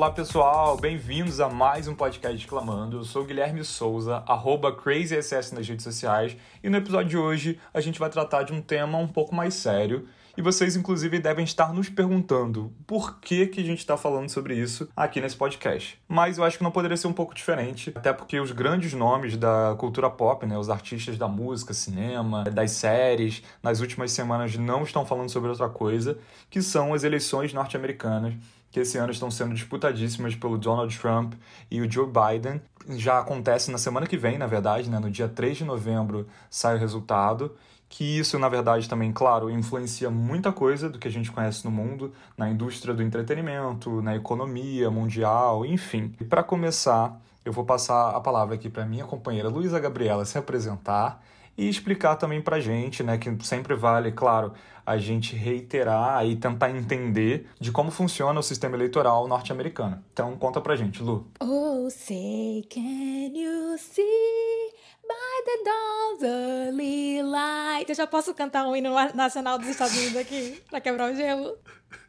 Olá pessoal, bem-vindos a mais um podcast Reclamando. Eu sou Guilherme Souza, arroba CrazySS nas redes sociais, e no episódio de hoje a gente vai tratar de um tema um pouco mais sério. E vocês, inclusive, devem estar nos perguntando por que, que a gente está falando sobre isso aqui nesse podcast. Mas eu acho que não poderia ser um pouco diferente, até porque os grandes nomes da cultura pop, né, os artistas da música, cinema, das séries, nas últimas semanas não estão falando sobre outra coisa, que são as eleições norte-americanas que esse ano estão sendo disputadíssimas pelo Donald Trump e o Joe Biden. Já acontece na semana que vem, na verdade, né? no dia 3 de novembro sai o resultado. Que isso, na verdade, também, claro, influencia muita coisa do que a gente conhece no mundo, na indústria do entretenimento, na economia mundial, enfim. E para começar, eu vou passar a palavra aqui para minha companheira Luísa Gabriela se apresentar e explicar também para gente, né, que sempre vale, claro, a gente reiterar e tentar entender de como funciona o sistema eleitoral norte-americano. Então, conta pra gente, Lu. Oh, say, can you see by the dawn's early light? Eu já posso cantar o hino nacional dos Estados Unidos aqui, pra quebrar o gelo?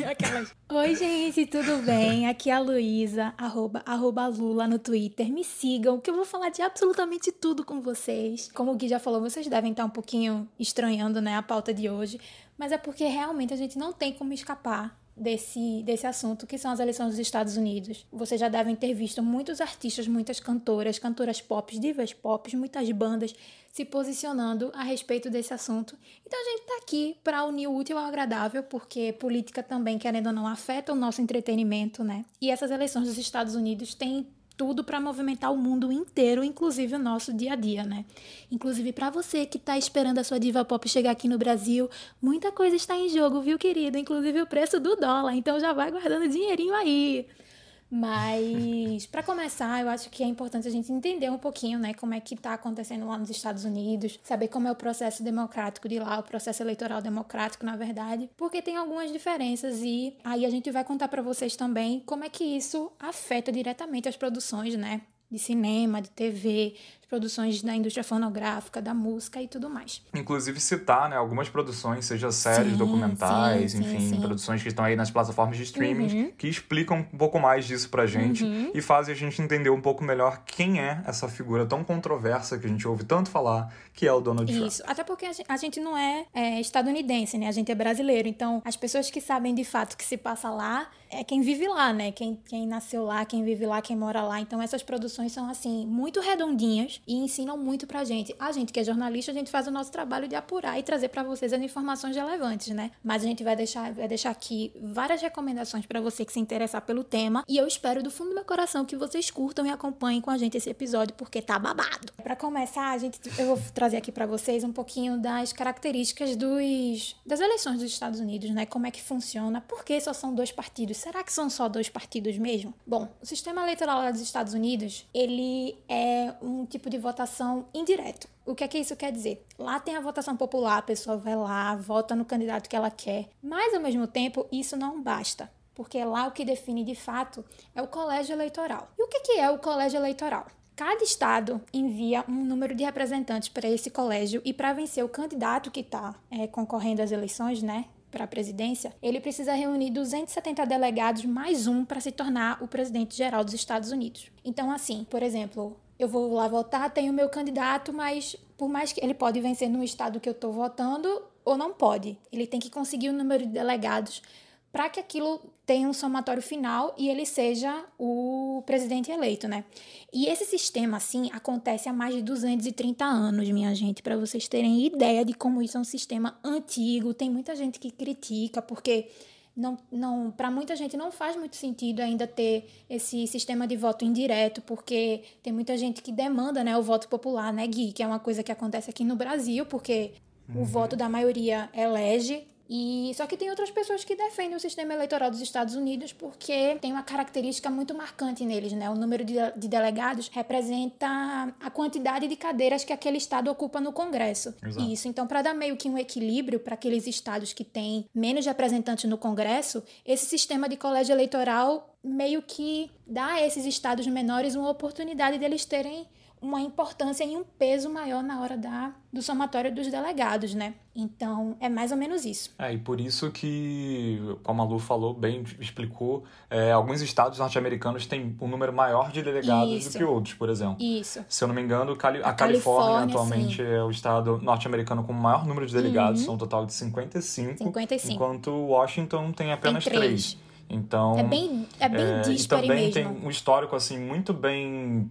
Aquelas. Oi, gente, tudo bem? Aqui é a Luísa, arroba, arroba Lula no Twitter. Me sigam, que eu vou falar de absolutamente tudo com vocês. Como o Gui já falou, vocês devem estar um pouquinho estranhando, né, a pauta de hoje. Mas é porque realmente a gente não tem como escapar desse, desse assunto, que são as eleições dos Estados Unidos. Vocês já devem ter visto muitos artistas, muitas cantoras, cantoras pop, divas pop, muitas bandas se posicionando a respeito desse assunto. Então a gente está aqui para unir o útil ao agradável, porque política também, querendo ou não, afeta o nosso entretenimento, né? E essas eleições dos Estados Unidos têm tudo para movimentar o mundo inteiro, inclusive o nosso dia a dia, né? Inclusive para você que está esperando a sua diva pop chegar aqui no Brasil, muita coisa está em jogo, viu, querido? Inclusive o preço do dólar, então já vai guardando dinheirinho aí. Mas, para começar, eu acho que é importante a gente entender um pouquinho, né, como é que está acontecendo lá nos Estados Unidos, saber como é o processo democrático de lá, o processo eleitoral democrático, na verdade, porque tem algumas diferenças e aí a gente vai contar para vocês também como é que isso afeta diretamente as produções, né, de cinema, de TV, produções da indústria fonográfica, da música e tudo mais. Inclusive citar, né, algumas produções, seja séries, sim, documentais, sim, enfim, sim, produções que estão aí nas plataformas de streaming, uhum. que explicam um pouco mais disso pra gente uhum. e fazem a gente entender um pouco melhor quem é essa figura tão controversa que a gente ouve tanto falar, que é o Donald Trump. Isso, até porque a gente não é, é estadunidense, né? A gente é brasileiro, então as pessoas que sabem de fato o que se passa lá é quem vive lá, né? Quem, quem nasceu lá, quem vive lá, quem mora lá. Então essas produções são assim muito redondinhas e ensinam muito pra gente. A gente que é jornalista, a gente faz o nosso trabalho de apurar e trazer para vocês as informações relevantes, né? Mas a gente vai deixar, vai deixar aqui várias recomendações para você que se interessar pelo tema e eu espero do fundo do meu coração que vocês curtam e acompanhem com a gente esse episódio porque tá babado. Para começar, a gente eu vou trazer aqui para vocês um pouquinho das características dos das eleições dos Estados Unidos, né? Como é que funciona? Por que só são dois partidos? Será que são só dois partidos mesmo? Bom, o sistema eleitoral dos Estados Unidos, ele é um tipo de votação indireto. O que é que isso quer dizer? Lá tem a votação popular, a pessoa vai lá, vota no candidato que ela quer, mas ao mesmo tempo isso não basta, porque lá o que define de fato é o colégio eleitoral. E o que, que é o colégio eleitoral? Cada estado envia um número de representantes para esse colégio e para vencer o candidato que está é, concorrendo às eleições, né? Para a presidência, ele precisa reunir 270 delegados mais um para se tornar o presidente geral dos Estados Unidos. Então, assim, por exemplo, eu vou lá votar, tenho meu candidato, mas por mais que ele pode vencer no estado que eu estou votando ou não pode, ele tem que conseguir o número de delegados para que aquilo tenha um somatório final e ele seja o presidente eleito, né? E esse sistema, assim, acontece há mais de 230 anos, minha gente, para vocês terem ideia de como isso é um sistema antigo. Tem muita gente que critica, porque não, não para muita gente não faz muito sentido ainda ter esse sistema de voto indireto, porque tem muita gente que demanda né, o voto popular, né, Gui? Que é uma coisa que acontece aqui no Brasil, porque uhum. o voto da maioria elege E só que tem outras pessoas que defendem o sistema eleitoral dos Estados Unidos porque tem uma característica muito marcante neles, né? O número de, de delegados representa a quantidade de cadeiras que aquele estado ocupa no Congresso. Exato. Isso. Então, para dar meio que um equilíbrio para aqueles estados que têm menos representantes no Congresso, esse sistema de colégio eleitoral meio que dá a esses estados menores uma oportunidade deles terem uma importância e um peso maior na hora da, do somatório dos delegados, né? Então, é mais ou menos isso. É, e por isso que, como a Lu falou, bem explicou, é, alguns estados norte-americanos têm um número maior de delegados Isso. do que outros, por exemplo. Isso. Se eu não me engano, Cali- a, A Califórnia, Califórnia, atualmente sim. é o estado norte-americano com o maior número de delegados, são um total de 55, 55. enquanto Washington tem apenas Tem três. três. Então, É bem, é bem é, e também mesmo. tem um histórico assim muito bem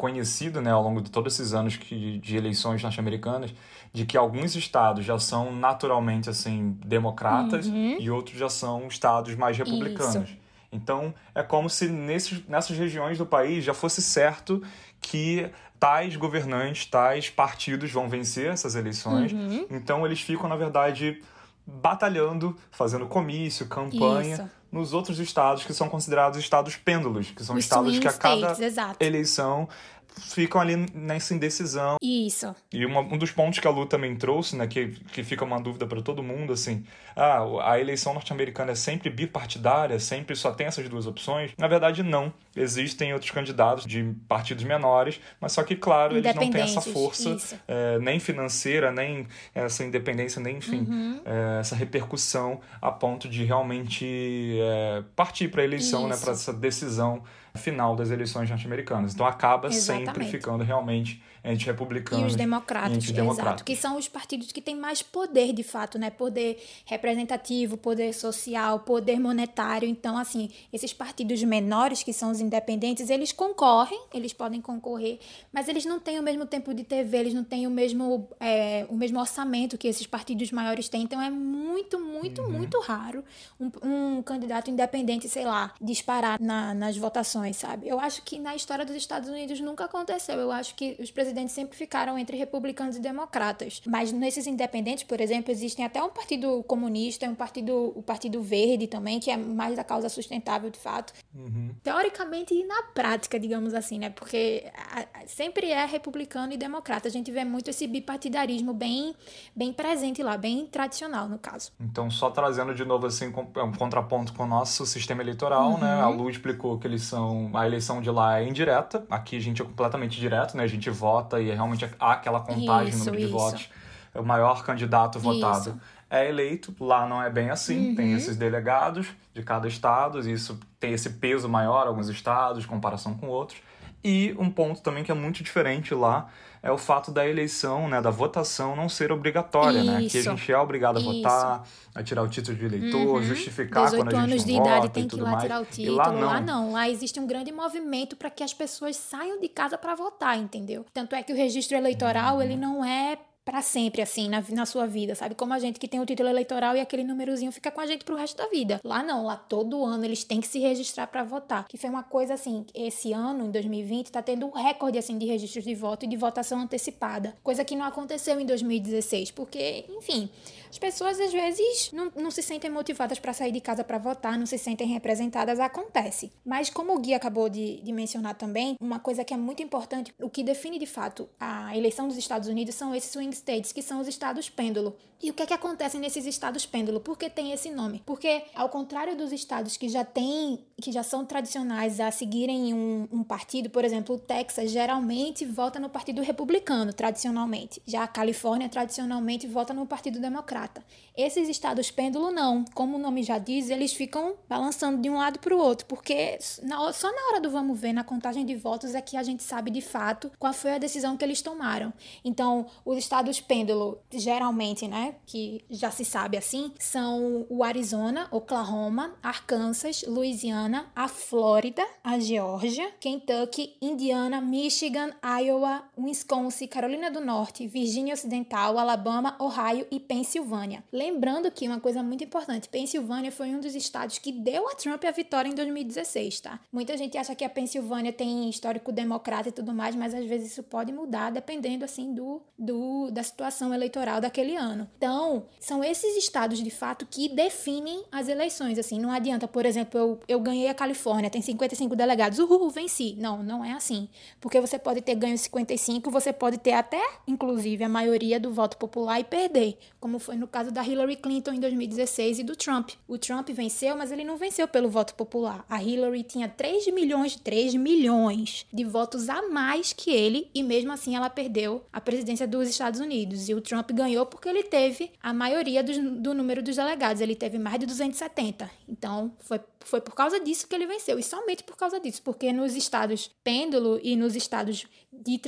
conhecido, né, ao longo de todos esses anos que, de eleições norte-americanas, de que alguns estados já são naturalmente assim democratas Uhum. e outros já são estados mais republicanos. Então, é como se nesses, nessas regiões do país já fosse certo que tais governantes, tais partidos vão vencer essas eleições. Uhum. Então, eles ficam, na verdade, batalhando, fazendo comício, campanha Isso. Nos outros estados que são considerados estados pêndulos, que são Os estados que a cada states, eleição ficam ali nessa indecisão. Isso. E uma- um dos pontos que a Lu também trouxe, né, que, que fica uma dúvida para todo mundo, assim, ah, a eleição norte-americana é sempre bipartidária, sempre só tem essas duas opções. Na verdade, não. Existem outros candidatos de partidos menores, mas só que, claro, eles não têm essa força é, nem financeira, nem essa independência, nem, enfim, Uhum. é, essa repercussão a ponto de realmente é, partir para a eleição, né, Isso. para essa decisão final das eleições norte-americanas. Então acaba sempre Exatamente. ficando realmente entre E os democratas, e exato, que são os partidos que têm mais poder de fato, né? Poder representativo, poder social, poder monetário. Então, assim, esses partidos menores, que são os independentes, eles concorrem, eles podem concorrer, mas eles não têm o mesmo tempo de TV, eles não têm o mesmo, é, o mesmo orçamento que esses partidos maiores têm. Então, é muito, muito, Uhum. muito raro um, um candidato independente, sei lá, disparar na- nas votações, sabe? Eu acho que na história dos Estados Unidos nunca aconteceu. Eu acho que os presidentes sempre ficaram entre republicanos e democratas. Mas nesses independentes, por exemplo, existem até um partido comunista, um partido, o Partido Verde também, que é mais da causa sustentável de fato. Uhum. Teoricamente e na prática, digamos assim, né? Porque a- a- sempre é republicano e democrata. A gente vê muito esse bipartidarismo bem, bem presente lá, bem tradicional, no caso. Então, só trazendo de novo assim com- um contraponto com o nosso sistema eleitoral, né? Uhum. A Lu explicou que eles são a eleição de lá é indireta. Aqui a gente é completamente direto, né? A gente vota e é realmente há aquela contagem, Isso, número de isso. votos. O maior candidato votado Isso. é eleito. Lá não é bem assim. Uhum. Tem esses delegados de cada estado, e isso tem esse peso maior, alguns estados, em comparação com outros. E um ponto também que é muito diferente lá é o fato da eleição, né, da votação não ser obrigatória, né? Que a Isso. gente é obrigado a Isso. votar, a tirar o título de eleitor, Uhum. justificar 18 quando a gente anos não de vota idade tem que ir lá mais. tirar o E título. lá não. Lá não. Lá existe um grande movimento para que as pessoas saiam de casa para votar, entendeu? Tanto é que o registro eleitoral, Uhum. ele não é para sempre, assim, na, na sua vida, sabe? Como a gente que tem o título eleitoral e aquele númerozinho fica com a gente pro resto da vida. Lá não, lá todo ano eles têm que se registrar para votar. Que foi uma coisa assim, esse ano, em 2020, tá tendo um recorde, assim, de registros de voto e de votação antecipada. Coisa que não aconteceu em 2016, porque, enfim, as pessoas às vezes não, não se sentem motivadas para sair de casa para votar, não se sentem representadas, acontece. Mas como o Gui acabou de, de mencionar também, uma coisa que é muito importante, o que define de fato a eleição dos Estados Unidos são esses swing states, que são os estados pêndulo. E o que é que acontece nesses estados pêndulo? Por que tem esse nome? Porque, ao contrário dos estados que já têm, que já são tradicionais a seguirem um, um partido, por exemplo, o Texas geralmente vota no Partido Republicano, tradicionalmente. Já a Califórnia, tradicionalmente, vota no Partido Democrata. Esses estados pêndulo, não. Como o nome já diz, eles ficam balançando de um lado para o outro, porque na- só na hora do vamos ver, na contagem de votos, é que a gente sabe de fato qual foi a decisão que eles tomaram. Então, os estados pêndulo, geralmente, né, que já se sabe assim, são o Arizona, Oklahoma, Arkansas, Louisiana, a Flórida, a Geórgia, Kentucky, Indiana, Michigan, Iowa, Wisconsin, Carolina do Norte, Virgínia Ocidental, Alabama, Ohio e Pensilvânia. Lembrando que uma coisa muito importante, Pensilvânia foi um dos estados que deu a Trump a vitória em 2016, tá? Muita gente acha que a Pensilvânia tem histórico democrata e tudo mais, mas às vezes isso pode mudar dependendo assim do, do da situação eleitoral daquele ano. Então, são esses estados de fato que definem as eleições, assim, não adianta, por exemplo, eu, eu ganhei a Califórnia, tem 55 delegados, uhul, venci. Não, não é assim. Porque você pode ter ganho 55, você pode ter até, inclusive, a maioria do voto popular e perder, como foi no caso da Hillary Clinton em 2016 e do Trump. O Trump venceu, mas ele não venceu pelo voto popular. A Hillary tinha 3 milhões, 3 milhões de votos a mais que ele e mesmo assim ela perdeu a presidência dos Estados Unidos. E o Trump ganhou porque ele teve a maioria do, do número dos delegados, ele teve mais de 270. Então, foi, foi por causa disso que ele venceu, e somente por causa disso, porque nos estados pêndulo e nos estados de,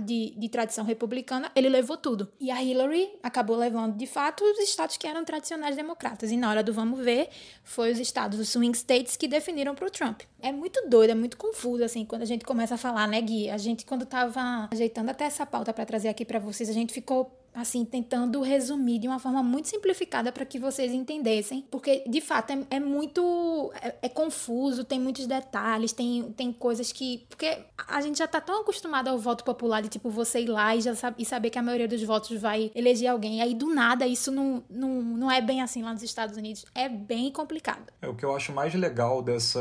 de, de tradição republicana, ele levou tudo. E a Hillary acabou levando, de fato, os estados que eram tradicionais democratas. E na hora do vamos ver, foi os estados, os swing states, que definiram para o Trump. É muito doido, é muito confuso, assim, quando a gente começa a falar, né, Gui? A gente, quando tava ajeitando até essa pauta para trazer aqui para vocês, a gente ficou assim, tentando resumir de uma forma muito simplificada para que vocês entendessem, porque de fato é, é muito é, é, confuso, tem muitos detalhes, tem, tem coisas que porque a gente já tá tão acostumado ao voto popular de tipo você ir lá e já sabe, e saber que a maioria dos votos vai eleger alguém, e aí do nada isso não, não, não é bem assim lá nos Estados Unidos, é bem complicado. É o que eu acho mais legal dessa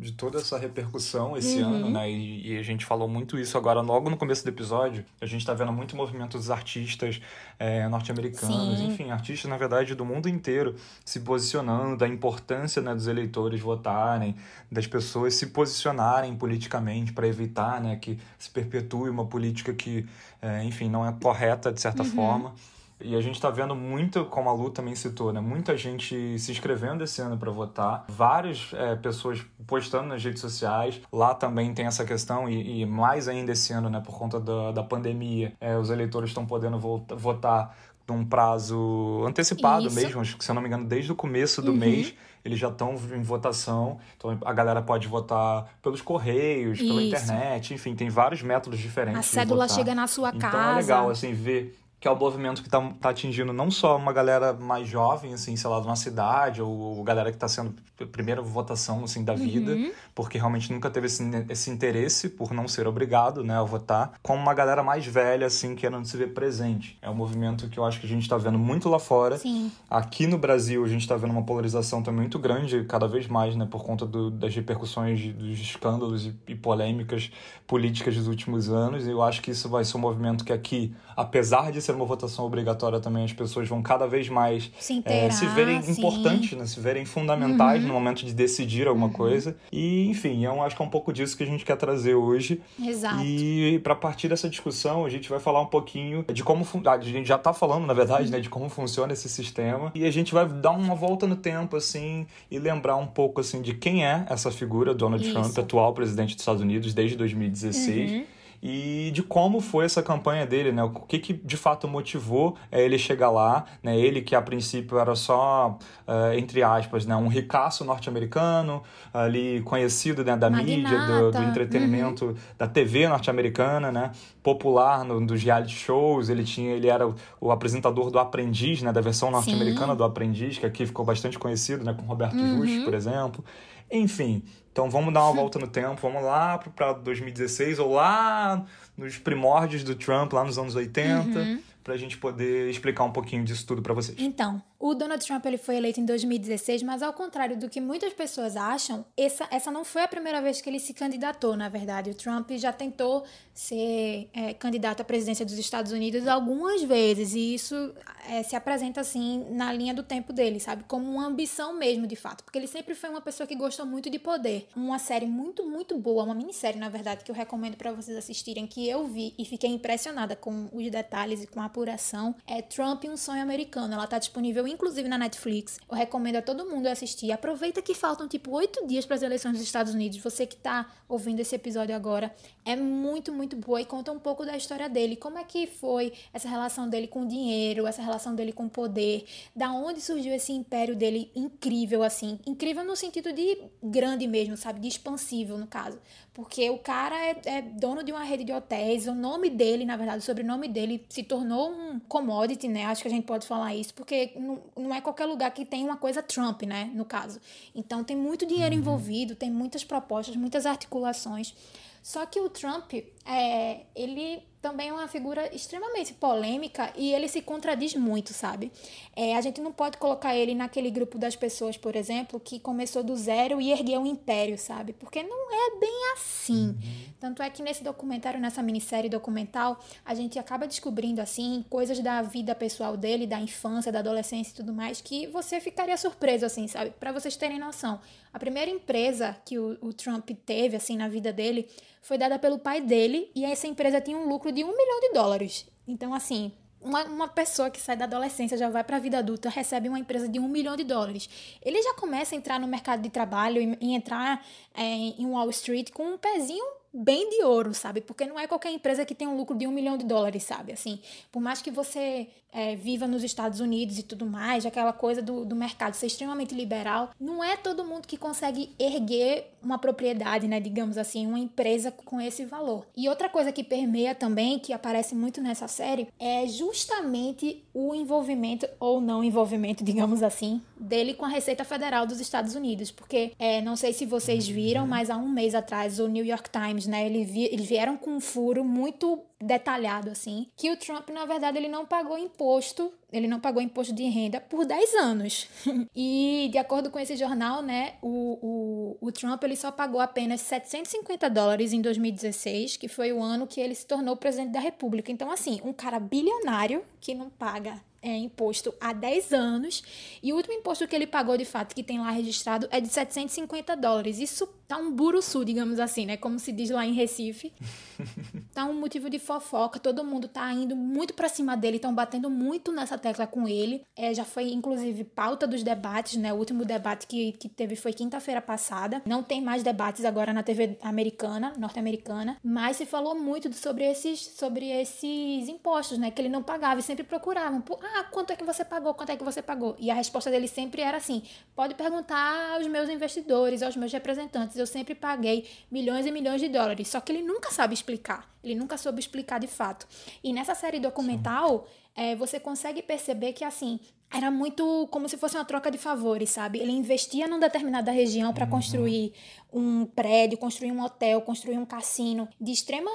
de toda essa repercussão esse uhum. ano, né? E, e, a gente falou muito isso agora logo no começo do episódio. A gente tá vendo muito movimento dos artistas é, norte-americanos, enfim, artistas, na verdade, do mundo inteiro se posicionando, da importância né, dos eleitores votarem, das pessoas se posicionarem politicamente para evitar né, que se perpetue uma política que, é, enfim, não é correta de certa uhum. forma. E a gente está vendo muito, como a Lu também citou, né? Muita gente se inscrevendo esse ano para votar, várias é, pessoas postando nas redes sociais. Lá também tem essa questão, e, e mais ainda esse ano, né? Por conta da, da pandemia, é, os eleitores estão podendo votar num prazo antecipado Isso. mesmo, acho que se eu não me engano, desde o começo do uhum. mês eles já estão em votação. Então a galera pode votar pelos correios, Isso. pela internet, enfim, tem vários métodos diferentes. A cédula chega na sua então, casa. Então é legal assim ver que é o movimento que está tá atingindo não só uma galera mais jovem, assim, sei lá, de uma cidade, ou galera que está sendo a primeira votação, assim, da vida, uhum. porque realmente nunca teve esse, esse interesse por não ser obrigado, né, a votar, como uma galera mais velha, assim, querendo se ver presente. É um movimento que eu acho que a gente está vendo muito lá fora. Sim. Aqui no Brasil, a gente está vendo uma polarização também muito grande, cada vez mais, né, por conta do, das repercussões dos escândalos e, e polêmicas políticas dos últimos anos, e eu acho que isso vai ser um movimento que aqui, apesar de ser uma votação obrigatória também, as pessoas vão cada vez mais se, inteirar, é, se verem sim. importantes, né? se verem fundamentais uhum. no momento de decidir alguma uhum. coisa. E, enfim, eu acho que é um pouco disso que a gente quer trazer hoje. Exato. E para partir dessa discussão, a gente vai falar um pouquinho de como. A gente já está falando, na verdade, uhum. né, de como funciona esse sistema. E a gente vai dar uma volta no tempo, assim, e lembrar um pouco, assim, de quem é essa figura, Donald Isso. Trump, atual presidente dos Estados Unidos desde 2016. Uhum e de como foi essa campanha dele, né? O que, que de fato motivou é, ele chegar lá, né? Ele que a princípio era só, uh, entre aspas, né? um ricaço norte-americano, ali conhecido né? da Magnata. mídia, do, do entretenimento, uhum. da TV norte-americana, né? Popular no, dos reality shows, ele tinha, ele era o, o apresentador do Aprendiz, né? Da versão norte-americana do Aprendiz, que aqui ficou bastante conhecido, né? Com Roberto uhum. Just, por exemplo. Enfim, então vamos dar uma volta no tempo, vamos lá para 2016 ou lá nos primórdios do Trump, lá nos anos 80, uhum. para a gente poder explicar um pouquinho disso tudo para vocês. Então, o Donald Trump ele foi eleito em 2016, mas ao contrário do que muitas pessoas acham, essa, essa não foi a primeira vez que ele se candidatou, na verdade. O Trump já tentou ser é, candidato à presidência dos Estados Unidos algumas vezes, e isso é, se apresenta assim na linha do tempo dele, sabe? Como uma ambição mesmo, de fato, porque ele sempre foi uma pessoa que gostou muito de poder. Uma série muito, muito boa, uma minissérie, na verdade, que eu recomendo para vocês assistirem, que eu vi e fiquei impressionada com os detalhes e com a apuração, é Trump um sonho americano. Ela tá disponível inclusive na Netflix. Eu recomendo a todo mundo assistir. Aproveita que faltam tipo oito dias para as eleições dos Estados Unidos. Você que tá ouvindo esse episódio agora, é muito, muito boa e conta um pouco da história dele. Como é que foi essa relação dele com o dinheiro, essa relação dele com o poder, da onde surgiu esse império dele incrível, assim. Incrível no sentido de grande mesmo, sabe? De expansível, no caso. Porque o cara é, é dono de uma rede de hotéis, o nome dele, na verdade, o sobrenome dele se tornou um commodity, né? Acho que a gente pode falar isso, porque não, não é qualquer lugar que tem uma coisa Trump, né? No caso. Então tem muito dinheiro uhum. envolvido, tem muitas propostas, muitas articulações. Só que o Trump, é, ele também é uma figura extremamente polêmica e ele se contradiz muito, sabe? É, a gente não pode colocar ele naquele grupo das pessoas, por exemplo, que começou do zero e ergueu um império, sabe? Porque não é bem assim. Uhum. Tanto é que nesse documentário, nessa minissérie documental, a gente acaba descobrindo, assim, coisas da vida pessoal dele, da infância, da adolescência e tudo mais, que você ficaria surpreso, assim, sabe? Para vocês terem noção. A primeira empresa que o, o Trump teve, assim, na vida dele foi dada pelo pai dele e essa empresa tinha um lucro de um milhão de dólares. Então, assim, uma, uma pessoa que sai da adolescência, já vai para a vida adulta, recebe uma empresa de um milhão de dólares. Ele já começa a entrar no mercado de trabalho e, e entrar é, em Wall Street com um pezinho bem de ouro, sabe? Porque não é qualquer empresa que tem um lucro de um milhão de dólares, sabe? Assim, por mais que você é, viva nos Estados Unidos e tudo mais, aquela coisa do, do mercado ser extremamente liberal, não é todo mundo que consegue erguer uma propriedade, né? Digamos assim, uma empresa com esse valor. E outra coisa que permeia também, que aparece muito nessa série, é justamente o envolvimento ou não envolvimento, digamos assim, dele com a Receita Federal dos Estados Unidos. Porque é, não sei se vocês viram, mas há um mês atrás o New York Times, né? Eles, vi, eles vieram com um furo muito detalhado assim, que o Trump na verdade ele não pagou imposto, ele não pagou imposto de renda por 10 anos. e de acordo com esse jornal, né, o, o, o Trump ele só pagou apenas 750 dólares em 2016, que foi o ano que ele se tornou presidente da República. Então assim, um cara bilionário que não paga é, imposto há 10 anos e o último imposto que ele pagou de fato, que tem lá registrado, é de 750 dólares. Isso tá um buruçu, digamos assim, né? Como se diz lá em Recife. tá um motivo de fofoca, todo mundo tá indo muito para cima dele, estão batendo muito nessa tecla com ele. É, já foi, inclusive, pauta dos debates, né? O último debate que, que teve foi quinta-feira passada. Não tem mais debates agora na TV americana, norte-americana, mas se falou muito sobre esses, sobre esses impostos, né? Que ele não pagava e sempre procuravam. Ah, quanto é que você pagou? Quanto é que você pagou? E a resposta dele sempre era assim: pode perguntar aos meus investidores, aos meus representantes. Eu sempre paguei milhões e milhões de dólares. Só que ele nunca sabe explicar. Ele nunca soube explicar de fato. E nessa série documental, é, você consegue perceber que assim era muito como se fosse uma troca de favores, sabe? Ele investia numa determinada região para uhum. construir um prédio, construir um hotel, construir um cassino de extrema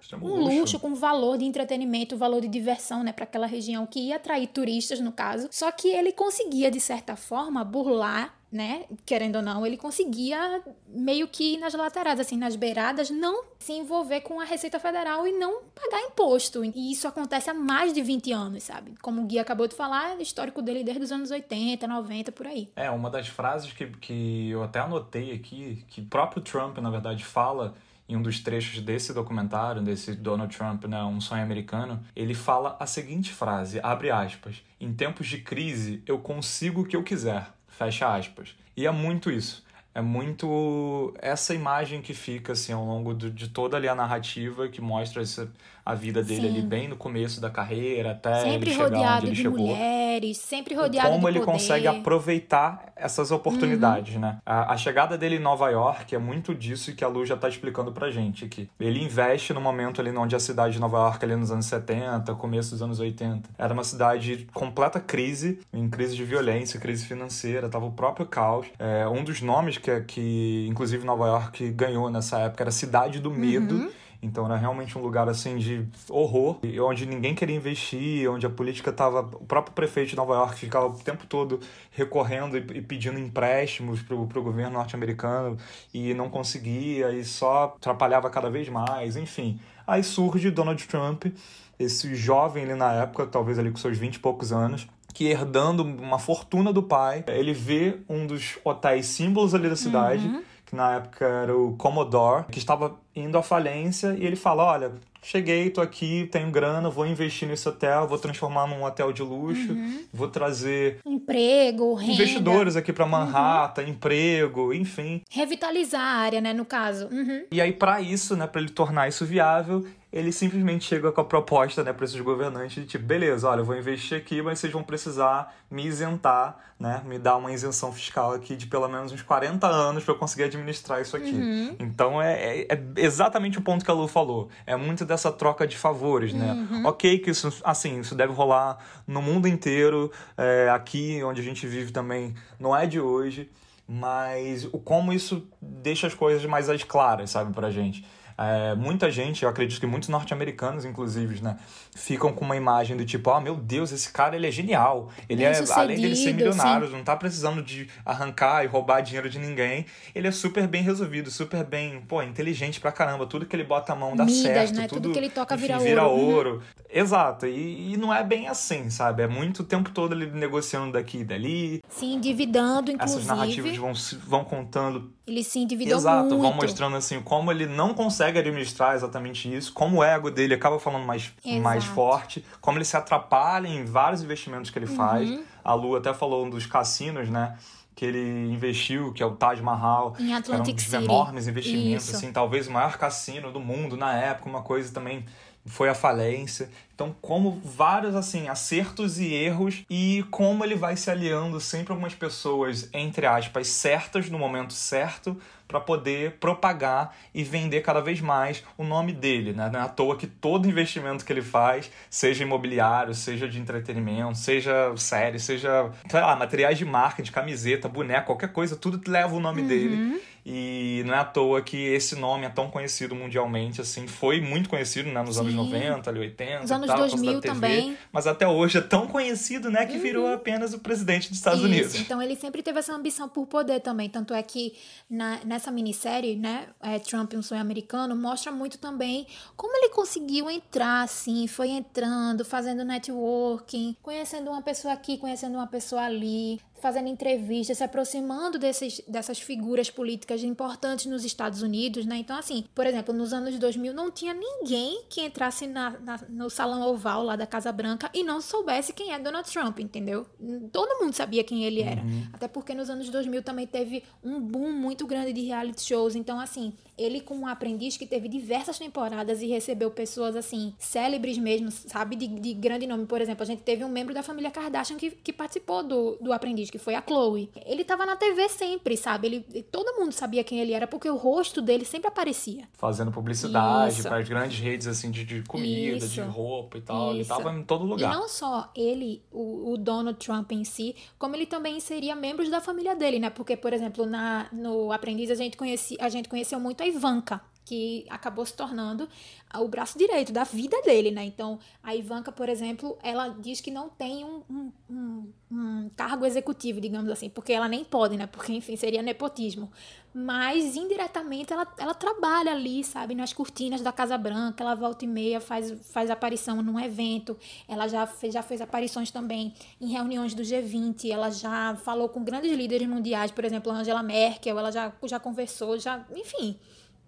Extremo um luxo. luxo. com valor de entretenimento, valor de diversão, né, para aquela região que ia atrair turistas no caso. Só que ele conseguia de certa forma burlar né, querendo ou não, ele conseguia meio que nas laterais, assim, nas beiradas, não se envolver com a Receita Federal e não pagar imposto. E isso acontece há mais de 20 anos, sabe? Como o Gui acabou de falar, histórico dele desde os anos 80, 90, por aí. É, uma das frases que, que eu até anotei aqui, que o próprio Trump, na verdade, fala em um dos trechos desse documentário, desse Donald Trump, né, Um Sonho Americano, ele fala a seguinte frase, abre aspas, em tempos de crise eu consigo o que eu quiser Fecha aspas. E é muito isso. É muito essa imagem que fica assim ao longo de toda ali a narrativa que mostra essa, a vida dele Sim. ali bem no começo da carreira até sempre ele chegar onde ele de chegou. mulheres, sempre rodeado Como ele poder. consegue aproveitar essas oportunidades, uhum. né? A, a, chegada dele em Nova York é muito disso que a Lu já tá explicando pra gente aqui. Ele investe no momento ali onde a cidade de Nova York ali nos anos 70, começo dos anos 80, era uma cidade completa crise, em crise de violência, crise financeira, tava o próprio caos. É, um dos nomes que, que inclusive Nova York ganhou nessa época era Cidade do Medo. Uhum então era realmente um lugar assim de horror, onde ninguém queria investir, onde a política estava. O próprio prefeito de Nova York ficava o tempo todo recorrendo e pedindo empréstimos para o governo norte-americano e não conseguia, e só atrapalhava cada vez mais, enfim. Aí surge Donald Trump, esse jovem ali na época, talvez ali com seus 20 e poucos anos, que herdando uma fortuna do pai, ele vê um dos hotéis símbolos ali da cidade. Uhum que na época era o Commodore, que estava indo à falência, e ele fala: Olha, cheguei, tô aqui, tenho grana, vou investir nesse hotel, vou transformar num hotel de luxo, uhum. vou trazer emprego, renda. investidores aqui para Manhattan, uhum. emprego, enfim. Revitalizar a área, né, no caso. Uhum. E aí para isso, né, para ele tornar isso viável, ele simplesmente chega com a proposta né, para esses governantes de tipo, beleza, olha, eu vou investir aqui, mas vocês vão precisar me isentar, né, me dar uma isenção fiscal aqui de pelo menos uns 40 anos para eu conseguir administrar isso aqui. Uhum. Então é, é, é, exatamente o ponto que a Lu falou. É muito dessa troca de favores, né? Uhum. Ok, que isso, assim, isso deve rolar no mundo inteiro, é, aqui onde a gente vive também não é de hoje, mas o como isso deixa as coisas mais claras, sabe, pra gente. É, muita gente, eu acredito que muitos norte-americanos, inclusive, né, ficam com uma imagem do tipo, ah, oh, meu Deus, esse cara ele é genial. Ele é, além dele ser milionário, sim. não tá precisando de arrancar e roubar dinheiro de ninguém. Ele é super bem resolvido, super bem, pô, inteligente pra caramba. Tudo que ele bota a mão dá Midas, certo. Né? Tudo, tudo que ele toca enfim, vira, vira ouro. ouro. Uhum. Exato. E, e, não é bem assim, sabe? É muito o tempo todo ele negociando daqui e dali. Se endividando, inclusive. Essas narrativas vão, vão contando. Ele se endividou Exato, muito. vão mostrando assim como ele não consegue administrar exatamente isso, como o ego dele acaba falando mais, mais forte, como ele se atrapalha em vários investimentos que ele uhum. faz. A Lu até falou um dos cassinos, né? que ele investiu, que é o Taj Mahal, em Atlantic que era um dos enormes investimentos, Isso. assim, talvez o maior cassino do mundo na época, uma coisa também foi a falência. Então, como vários assim acertos e erros e como ele vai se aliando sempre algumas pessoas entre aspas certas no momento certo para poder propagar e vender cada vez mais o nome dele, né? Não é à toa que todo investimento que ele faz, seja imobiliário, seja de entretenimento, seja série, seja, sei lá, materiais de marca, de camiseta, boneco, qualquer coisa, tudo leva o nome uhum. dele. E não é à toa que esse nome é tão conhecido mundialmente, assim, foi muito conhecido, né, nos Sim. anos 90, ali 80, Nos anos tal, 2000 TV, também. Mas até hoje é tão conhecido, né, que uhum. virou apenas o presidente dos Estados Isso. Unidos. Então ele sempre teve essa ambição por poder também, tanto é que na, nessa minissérie, né, é, Trump um sonho americano, mostra muito também como ele conseguiu entrar, assim, foi entrando, fazendo networking, conhecendo uma pessoa aqui, conhecendo uma pessoa ali, fazendo entrevistas, se aproximando desses, dessas figuras políticas importantes nos Estados Unidos, né? Então, assim, por exemplo, nos anos 2000 não tinha ninguém que entrasse na, na, no salão oval lá da Casa Branca e não soubesse quem é Donald Trump, entendeu? Todo mundo sabia quem ele era. Uhum. Até porque nos anos 2000 também teve um boom muito grande de reality shows. Então, assim, ele com um aprendiz que teve diversas temporadas e recebeu pessoas, assim, célebres mesmo, sabe? De, de grande nome. Por exemplo, a gente teve um membro da família Kardashian que, que participou do, do aprendiz que foi a Chloe. Ele tava na TV sempre, sabe? Ele, todo mundo sabia quem ele era porque o rosto dele sempre aparecia. Fazendo publicidade para as grandes redes assim de, de comida, Isso. de roupa e tal. Isso. Ele tava em todo lugar. E não só ele, o, o, Donald Trump em si, como ele também seria membros da família dele, né? Porque, por exemplo, na, no Aprendiz a gente, conheci, a gente conheceu muito a Ivanka que acabou se tornando o braço direito da vida dele, né? Então, a Ivanka, por exemplo, ela diz que não tem um, um, um, um, cargo executivo, digamos assim, porque ela nem pode, né? Porque, enfim, seria nepotismo. Mas, indiretamente, ela, ela trabalha ali, sabe? Nas cortinas da Casa Branca, ela volta e meia, faz, faz aparição num evento, ela já fez, já fez aparições também em reuniões do G20, ela já falou com grandes líderes mundiais, por exemplo, Angela Merkel, ela já, já conversou, já, enfim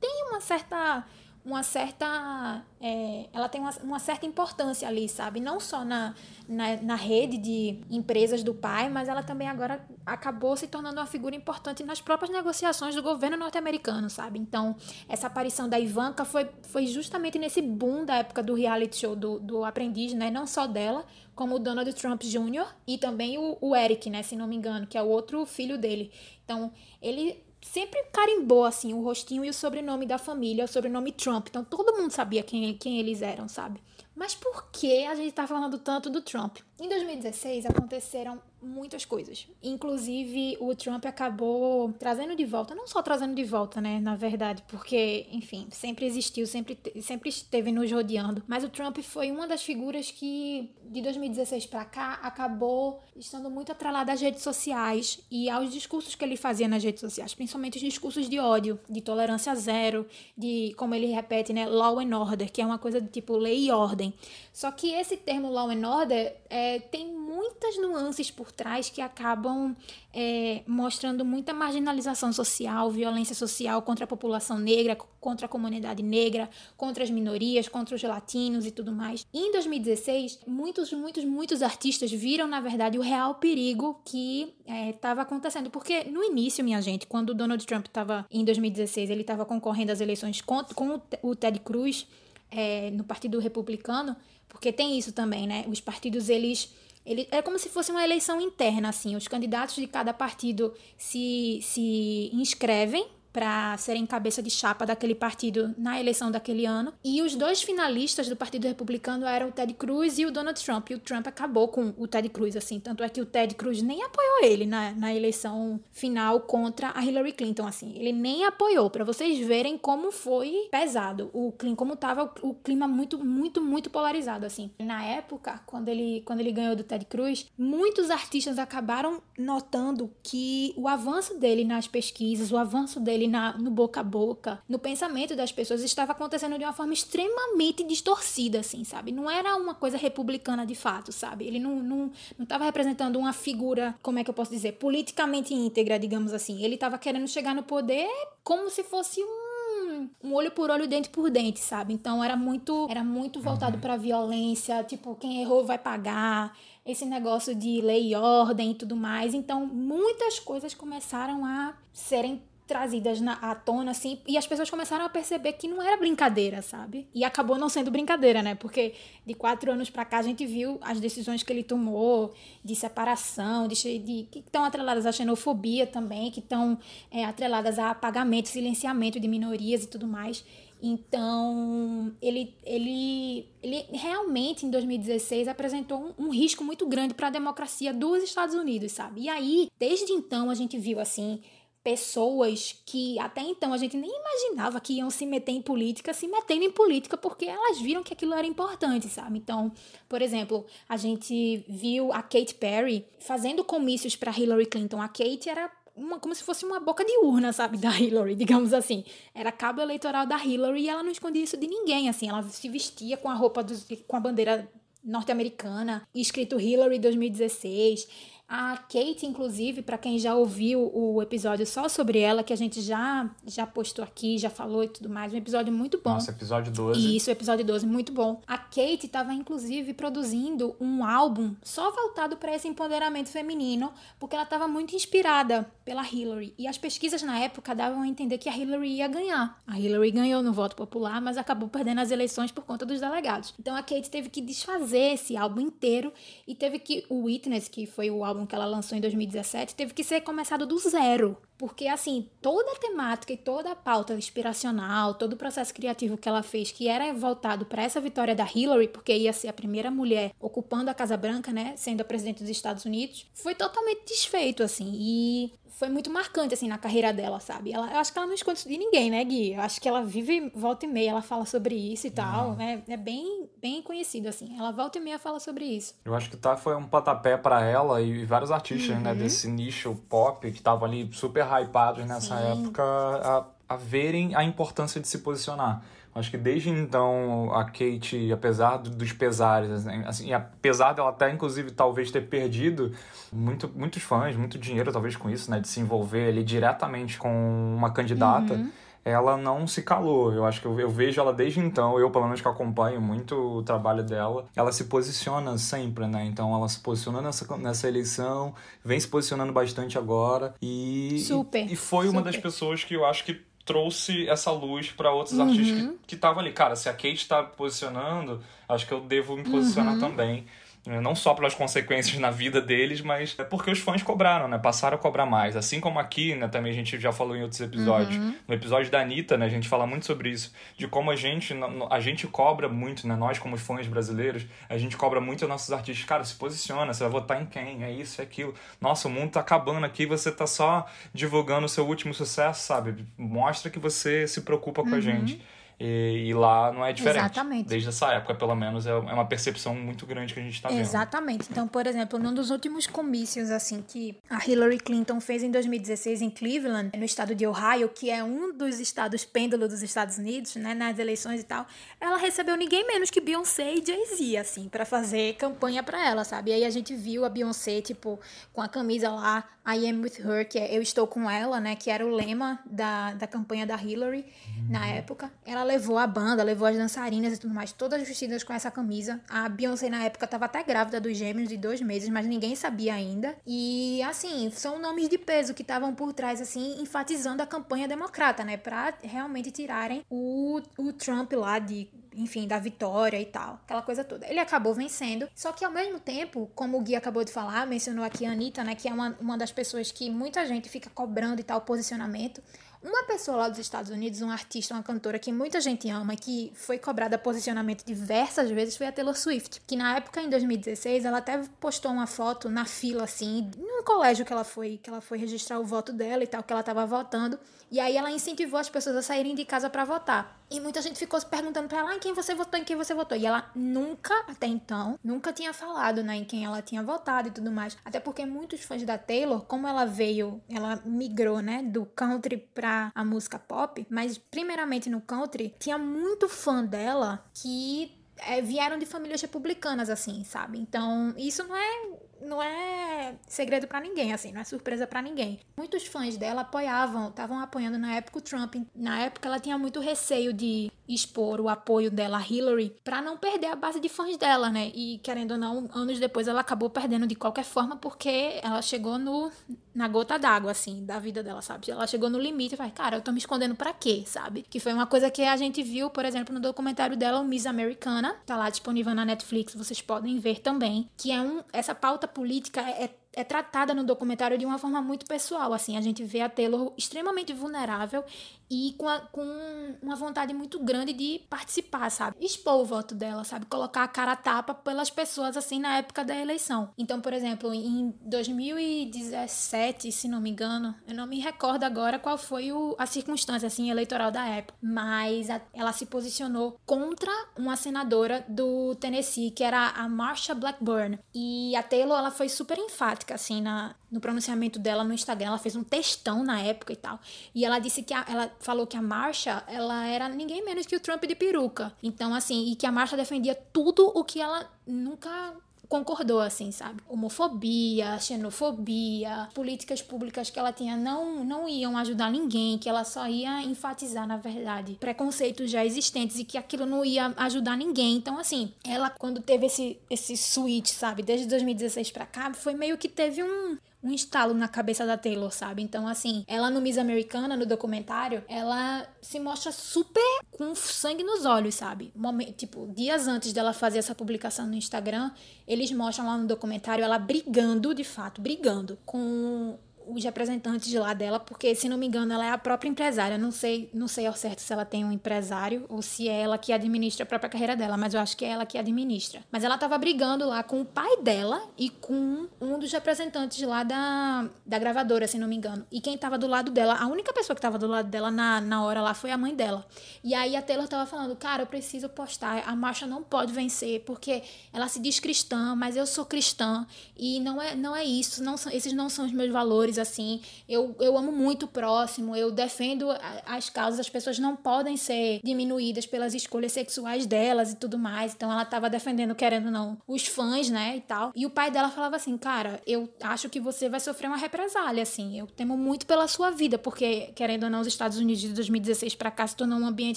tem uma certa uma certa é, ela tem uma, uma, certa importância ali, sabe? Não só na, na, na, rede de empresas do pai, mas ela também agora acabou se tornando uma figura importante nas próprias negociações do governo norte-americano, sabe? Então, essa aparição da Ivanka foi, foi justamente nesse boom da época do reality show do, do Aprendiz, né? Não só dela, como o Donald Trump Jr. e também o, o Eric, né? Se não me engano, que é o outro filho dele. Então, ele sempre carimbou assim o rostinho e o sobrenome da família, o sobrenome Trump. Então todo mundo sabia quem, quem eles eram, sabe? Mas por que a gente tá falando tanto do Trump? Em 2016 aconteceram muitas coisas. Inclusive, o Trump acabou trazendo de volta, não só trazendo de volta, né, na verdade, porque, enfim, sempre existiu, sempre, sempre esteve nos rodeando. Mas o Trump foi uma das figuras que, de 2016 para cá, acabou estando muito atrelada às redes sociais e aos discursos que ele fazia nas redes sociais, principalmente os discursos de ódio, de tolerância zero, de, como ele repete, né, law and order, que é uma coisa do tipo lei e ordem. Só que esse termo law and order é, tem muito muitas nuances por trás que acabam é, mostrando muita marginalização social, violência social contra a população negra, contra a comunidade negra, contra as minorias, contra os latinos e tudo mais. E em 2016, muitos, muitos, muitos artistas viram, na verdade, o real perigo que estava é, acontecendo. Porque no início, minha gente, quando o Donald Trump estava em 2016, ele estava concorrendo às eleições com, com o Ted Cruz é, no Partido Republicano, porque tem isso também, né? Os partidos, eles ele, é como se fosse uma eleição interna, assim. Os candidatos de cada partido se, se inscrevem para serem cabeça de chapa daquele partido na eleição daquele ano. E os dois finalistas do Partido Republicano eram o Ted Cruz e o Donald Trump. E o Trump acabou com o Ted Cruz, assim. Tanto é que o Ted Cruz nem apoiou ele na, na eleição final contra a Hillary Clinton, assim. Ele nem apoiou, para vocês verem como foi pesado o clima, como tava o, clima muito, muito, muito polarizado, assim. Na época, quando ele, quando ele ganhou do Ted Cruz, muitos artistas acabaram notando que o avanço dele nas pesquisas, o avanço dele na, no boca a boca, no pensamento das pessoas, estava acontecendo de uma forma extremamente distorcida, assim, sabe? Não era uma coisa republicana de fato, sabe? Ele não não estava representando uma figura, como é que eu posso dizer, politicamente íntegra, digamos assim. Ele estava querendo chegar no poder como se fosse um, um olho por olho, dente por dente, sabe? Então era muito, era muito voltado uhum. para violência, tipo, quem errou vai pagar esse negócio de lei e ordem e tudo mais. Então, muitas coisas começaram a serem trazidas na, à tona, assim, e as pessoas começaram a perceber que não era brincadeira, sabe? E acabou não sendo brincadeira, né? Porque de quatro anos para cá a gente viu as decisões que ele tomou de separação, de, de que estão atreladas à xenofobia também, que estão é, atreladas a apagamento, silenciamento de minorias e tudo mais. Então, ele, ele, ele realmente, em 2016, apresentou um, um risco muito grande para a democracia dos Estados Unidos, sabe? E aí, desde então, a gente viu, assim, pessoas que até então a gente nem imaginava que iam se meter em política, se metendo em política porque elas viram que aquilo era importante, sabe? Então, por exemplo, a gente viu a Kate Perry fazendo comícios para Hillary Clinton. A Kate era uma, como se fosse uma boca de urna, sabe, da Hillary, digamos assim. Era cabo eleitoral da Hillary e ela não escondia isso de ninguém, assim. Ela se vestia com a roupa dos, com a bandeira norte-americana, escrito Hillary 2016 a Kate, inclusive, para quem já ouviu o episódio só sobre ela, que a gente já já postou aqui, já falou e tudo mais, um episódio muito bom. Nossa, episódio 12. Isso, episódio 12, muito bom. A Kate estava inclusive produzindo um álbum só voltado para esse empoderamento feminino, porque ela estava muito inspirada pela Hillary. E as pesquisas na época davam a entender que a Hillary ia ganhar. A Hillary ganhou no voto popular, mas acabou perdendo as eleições por conta dos delegados. Então a Kate teve que desfazer esse álbum inteiro e teve que o Witness, que foi o álbum álbum que ela lançou em 2017 teve que ser começado do zero. Porque, assim, toda a temática e toda a pauta inspiracional, todo o processo criativo que ela fez, que era voltado para essa vitória da Hillary, porque ia ser a primeira mulher ocupando a Casa Branca, né, sendo a presidente dos Estados Unidos, foi totalmente desfeito, assim. E foi muito marcante, assim, na carreira dela, sabe? Ela, eu acho que ela não esconde isso de ninguém, né, Gui? Eu acho que ela vive, volta e meia, ela fala sobre isso e tal. Né? É bem, bem conhecido, assim. Ela volta e meia fala sobre isso. Eu acho que tá, foi um patapé para ela e vários artistas, né, uhum. né, desse nicho pop que estavam ali super hypados nessa Sim. época a, a verem a importância de se posicionar. Acho que desde então a Kate, apesar dos pesares, assim, assim, apesar dela até inclusive talvez ter perdido muito, muitos fãs, muito dinheiro talvez com isso, né, de se envolver ali diretamente com uma candidata, uhum. ela não se calou. Eu acho que eu, eu, vejo ela desde então, eu pelo menos que acompanho muito o trabalho dela, ela se posiciona sempre, né? Então ela se posicionou nessa, nessa eleição, vem se posicionando bastante agora e super, e, foi super. uma das pessoas que eu acho que trouxe essa luz para outros uhum. artistas que estavam ali. Cara, se a Kate está posicionando, acho que eu devo me posicionar uhum. também. Não só pelas consequências na vida deles, mas é porque os fãs cobraram, né? Passaram a cobrar mais. Assim como aqui, né? Também a gente já falou em outros episódios. Uhum. No episódio da Anitta, né? A gente fala muito sobre isso. De como a gente, a gente cobra muito, né? Nós, como fãs brasileiros, a gente cobra muito os nossos artistas. Cara, se posiciona, você vai votar em quem? É isso, é aquilo. Nossa, o mundo tá acabando aqui, você tá só divulgando o seu último sucesso, sabe? Mostra que você se preocupa com uhum. a gente. E, e, lá não é diferente. Exatamente. Desde essa época, pelo menos, é, é uma percepção muito grande que a gente está vendo. Exatamente. Então, por exemplo, num dos últimos comícios, assim, que a Hillary Clinton fez em 2016 em Cleveland, no estado de Ohio, que é um dos estados pêndulo dos Estados Unidos, né, nas eleições e tal, ela recebeu ninguém menos que Beyoncé e Jay-Z, assim, para fazer campanha para ela, sabe? E aí a gente viu a Beyoncé, tipo, com a camisa lá, I am with her, que é Eu Estou Com Ela, né, que era o lema da, da campanha da Hillary uhum. na época. Ela levou a banda, levou as dançarinas e tudo mais, todas vestidas com essa camisa. A Beyoncé na época estava até grávida dos gêmeos de dois meses, mas ninguém sabia ainda. E assim, são nomes de peso que estavam por trás, assim, enfatizando a campanha democrata, né? Pra realmente tirarem o, o Trump lá de enfim, da vitória e tal, aquela coisa toda. Ele acabou vencendo, só que ao mesmo tempo, como o Gui acabou de falar, mencionou aqui a Anitta, né, que é uma, uma das pessoas que muita gente fica cobrando e tal posicionamento. Uma pessoa lá dos Estados Unidos, um artista, uma cantora que muita gente ama e que foi cobrada posicionamento diversas vezes foi a Taylor Swift. Que na época, em 2016, ela até postou uma foto na fila, assim, num colégio que ela foi, que ela foi registrar o voto dela e tal, que ela tava votando. E aí ela incentivou as pessoas a saírem de casa para votar. E muita gente ficou se perguntando pra ela em quem você votou, em quem você votou. E ela nunca, até então, nunca tinha falado, né, em quem ela tinha votado e tudo mais. Até porque muitos fãs da Taylor, como ela veio, ela migrou, né, do country pra a música pop, mas primeiramente no country, tinha muito fã dela que é, vieram de famílias republicanas, assim, sabe? Então, isso não é não é segredo para ninguém, assim, não é surpresa para ninguém. Muitos fãs dela apoiavam, estavam apoiando na época o Trump. Na época ela tinha muito receio de expor o apoio dela a Hillary para não perder a base de fãs dela, né? E querendo ou não, anos depois ela acabou perdendo de qualquer forma porque ela chegou no na gota d'água assim da vida dela, sabe? Ela chegou no limite e falou: "Cara, eu tô me escondendo para quê?", sabe? Que foi uma coisa que a gente viu, por exemplo, no documentário dela, o Miss Americana, tá lá disponível na Netflix, vocês podem ver também, que é um essa pauta política é, é tratada no documentário de uma forma muito pessoal. Assim, a gente vê a Taylor extremamente vulnerável e com, a, com uma vontade muito grande de participar, sabe? Expor o voto dela, sabe? Colocar a cara a tapa pelas pessoas, assim, na época da eleição. Então, por exemplo, em 2017, se não me engano, eu não me recordo agora qual foi o, a circunstância, assim, eleitoral da época, mas a, ela se posicionou contra uma senadora do Tennessee, que era a Marsha Blackburn. E a Taylor, ela foi super enfática, assim, na, no pronunciamento dela no Instagram. Ela fez um textão na época e tal. E ela disse que a, ela falou que a Marcha, ela era ninguém menos que o Trump de peruca. Então, assim, e que a Marcha defendia tudo o que ela nunca concordou, assim, sabe? Homofobia, xenofobia, políticas públicas que ela tinha não, não iam ajudar ninguém, que ela só ia enfatizar, na verdade, preconceitos já existentes e que aquilo não ia ajudar ninguém. Então, assim, ela, quando teve esse, esse switch, sabe, desde 2016 pra cá, foi meio que teve um, um estalo na cabeça da Taylor, sabe? Então, assim, ela no Miss Americana, no documentário, ela se mostra super com sangue nos olhos, sabe? Momento, tipo, dias antes dela fazer essa publicação no Instagram, eles mostram lá no documentário ela brigando, de fato, brigando com os representantes de lá dela, porque se não me engano ela é a própria empresária. Não sei, não sei ao certo se ela tem um empresário ou se é ela que administra a própria carreira dela, mas eu acho que é ela que administra. Mas ela tava brigando lá com o pai dela e com um dos representantes lá da, da gravadora, se não me engano. E quem tava do lado dela, a única pessoa que tava do lado dela na, na hora lá foi a mãe dela. E aí a Taylor tava falando, cara, eu preciso postar, a marcha não pode vencer, porque ela se diz cristã, mas eu sou cristã e não é, não é isso, não são, esses não são os meus valores assim. Eu, eu amo muito o próximo, eu defendo as causas, as pessoas não podem ser diminuídas pelas escolhas sexuais delas e tudo mais. Então ela tava defendendo, querendo não, os fãs, né, e tal. E o pai dela falava assim, cara, eu acho que você vai sofrer uma represália, assim. Eu temo muito pela sua vida, porque, querendo ou não, os Estados Unidos de 2016 para cá se tornou um ambiente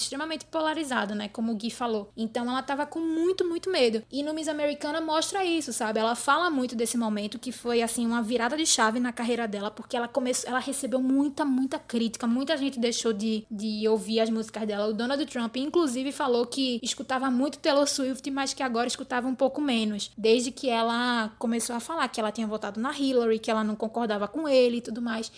extremamente polarizado, né, como o Gui falou. Então ela tava com muito, muito medo. E no Miss Americana mostra isso, sabe? Ela fala muito desse momento que foi, assim, uma virada de chave na carreira dela dela, porque ela começou, ela recebeu muita, muita crítica, muita gente deixou de, de ouvir as músicas dela. O Donald Trump, inclusive, falou que escutava muito Taylor Swift, mas que agora escutava um pouco menos, desde que ela começou a falar que ela tinha votado na Hillary, que ela não concordava com ele e tudo mais.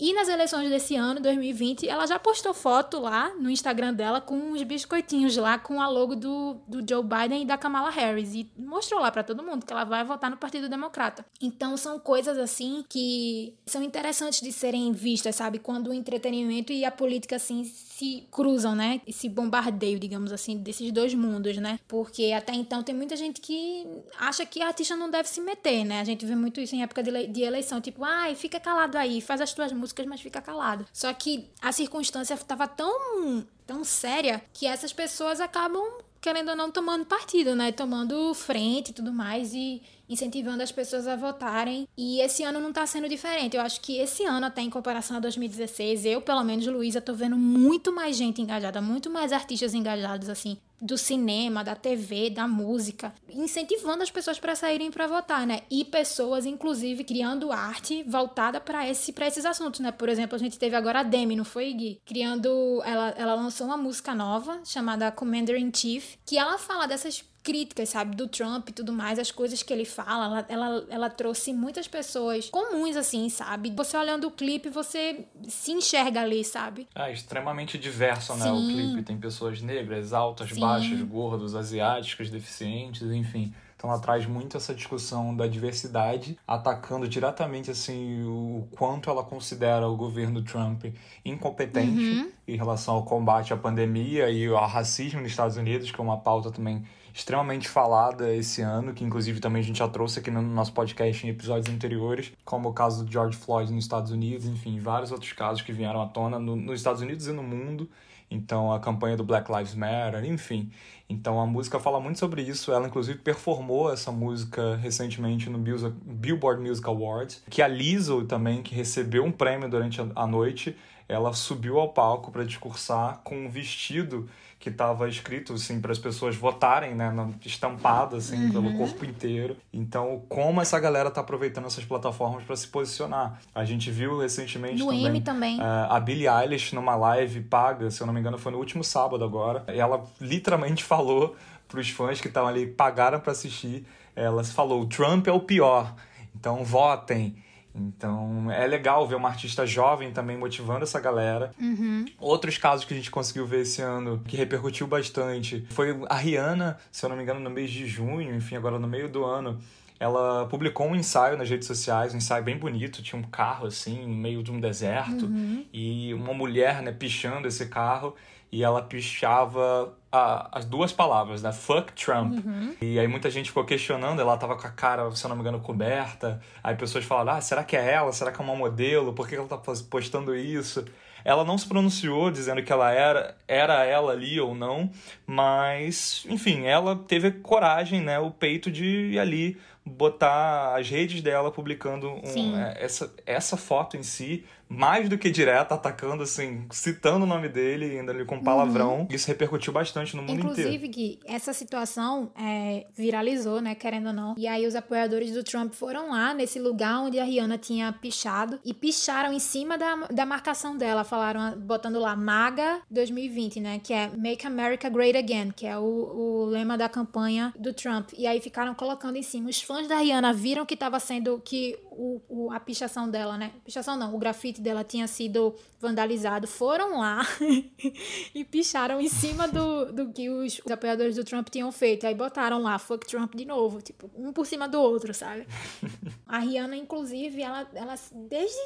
E nas eleições desse ano, 2020, ela já postou foto lá no Instagram dela com uns biscoitinhos lá com a logo do, do Joe Biden e da Kamala Harris. E mostrou lá para todo mundo que ela vai votar no Partido Democrata. Então são coisas assim que são interessantes de serem vistas, sabe? Quando o entretenimento e a política assim se cruzam, né? Esse bombardeio, digamos assim, desses dois mundos, né? Porque até então tem muita gente que acha que a artista não deve se meter, né? A gente vê muito isso em época de eleição, tipo, ai, fica calado aí, faz as tuas músicas, mas fica calado. Só que a circunstância estava tão, tão séria que essas pessoas acabam querendo ou não, tomando partido, né? Tomando frente e tudo mais e incentivando as pessoas a votarem. E esse ano não tá sendo diferente. Eu acho que esse ano, até em comparação a 2016, eu, pelo menos, Luísa, tô vendo muito mais gente engajada, muito mais artistas engajados, assim, do cinema, da TV, da música, incentivando as pessoas para saírem para votar, né? E pessoas, inclusive, criando arte voltada para esse, pra esses assuntos, né? Por exemplo, a gente teve agora a Demi, não foi, Gui? Criando. Ela, ela lançou uma música nova chamada Commander in Chief, que ela fala dessas críticas, sabe, do Trump e tudo mais, as coisas que ele fala, ela, ela, ela trouxe muitas pessoas comuns, assim, sabe? Você olhando o clipe, você se enxerga ali, sabe? É extremamente diverso, né? Sim. O clipe tem pessoas negras, altas, Sim. baixas, gordos, asiáticos, deficientes, enfim. Então ela traz muito essa discussão da diversidade, atacando diretamente assim o quanto ela considera o governo Trump incompetente uhum. em relação ao combate à pandemia e ao racismo nos Estados Unidos, que é uma pauta também extremamente falada esse ano, que inclusive também a gente já trouxe aqui no nosso podcast em episódios anteriores, como o caso do George Floyd nos Estados Unidos, enfim, vários outros casos que vieram à tona no, nos Estados Unidos e no mundo. Então, a campanha do Black Lives Matter, enfim. Então, a música fala muito sobre isso. Ela, inclusive, performou essa música recentemente no Billboard Music Awards. Que a Lizzo também, que recebeu um prêmio durante a noite, ela subiu ao palco para discursar com um vestido que estava escrito assim para as pessoas votarem, né, estampado assim uhum. pelo corpo inteiro. Então, como essa galera tá aproveitando essas plataformas para se posicionar? A gente viu recentemente no também, também. Uh, a Billie Eilish numa live paga, se eu não me engano, foi no último sábado agora. Ela literalmente falou para os fãs que estavam ali pagaram para assistir, ela falou: "Trump é o pior". Então, votem. Então é legal ver uma artista jovem também motivando essa galera. Uhum. Outros casos que a gente conseguiu ver esse ano, que repercutiu bastante, foi a Rihanna, se eu não me engano, no mês de junho, enfim, agora no meio do ano. Ela publicou um ensaio nas redes sociais, um ensaio bem bonito, tinha um carro assim, no meio de um deserto, uhum. e uma mulher, né, pichando esse carro, e ela pichava a, as duas palavras, né? Fuck Trump. Uhum. E aí muita gente ficou questionando, ela tava com a cara, se eu não me engano, coberta. Aí pessoas falaram, ah, será que é ela? Será que é uma modelo? Por que ela tá postando isso? Ela não se pronunciou dizendo que ela era, era ela ali ou não, mas, enfim, ela teve coragem, né, o peito de ir ali botar as redes dela publicando um, é, essa, essa foto em si, mais do que direta, atacando, assim, citando o nome dele, ainda ali com palavrão. Uhum. Isso repercutiu bastante no mundo Inclusive, inteiro. Inclusive, Gui, essa situação é, viralizou, né, querendo ou não. E aí os apoiadores do Trump foram lá, nesse lugar onde a Rihanna tinha pichado, e picharam em cima da, da marcação dela, falaram, botando lá, MAGA 2020, né, que é Make America Great Again, que é o, o lema da campanha do Trump. E aí ficaram colocando em cima. Os fãs da Rihanna viram que estava sendo, que o, o, a pichação dela, né, pichação não, o grafite dela tinha sido vandalizado, foram lá e picharam em cima do, do que os, os, apoiadores do Trump tinham feito. Aí botaram lá, fuck Trump de novo, tipo, um por cima do outro, sabe? a Rihanna, inclusive, ela, ela desde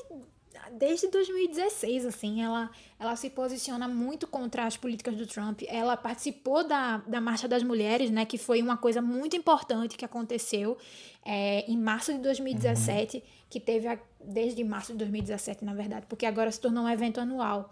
desde 2016, assim, ela, ela se posiciona muito contra as políticas do Trump. Ela participou da, da Marcha das Mulheres, né, que foi uma coisa muito importante que aconteceu é, em março de 2017, uhum. que teve a, desde março de 2017, na verdade, porque agora se tornou um evento anual.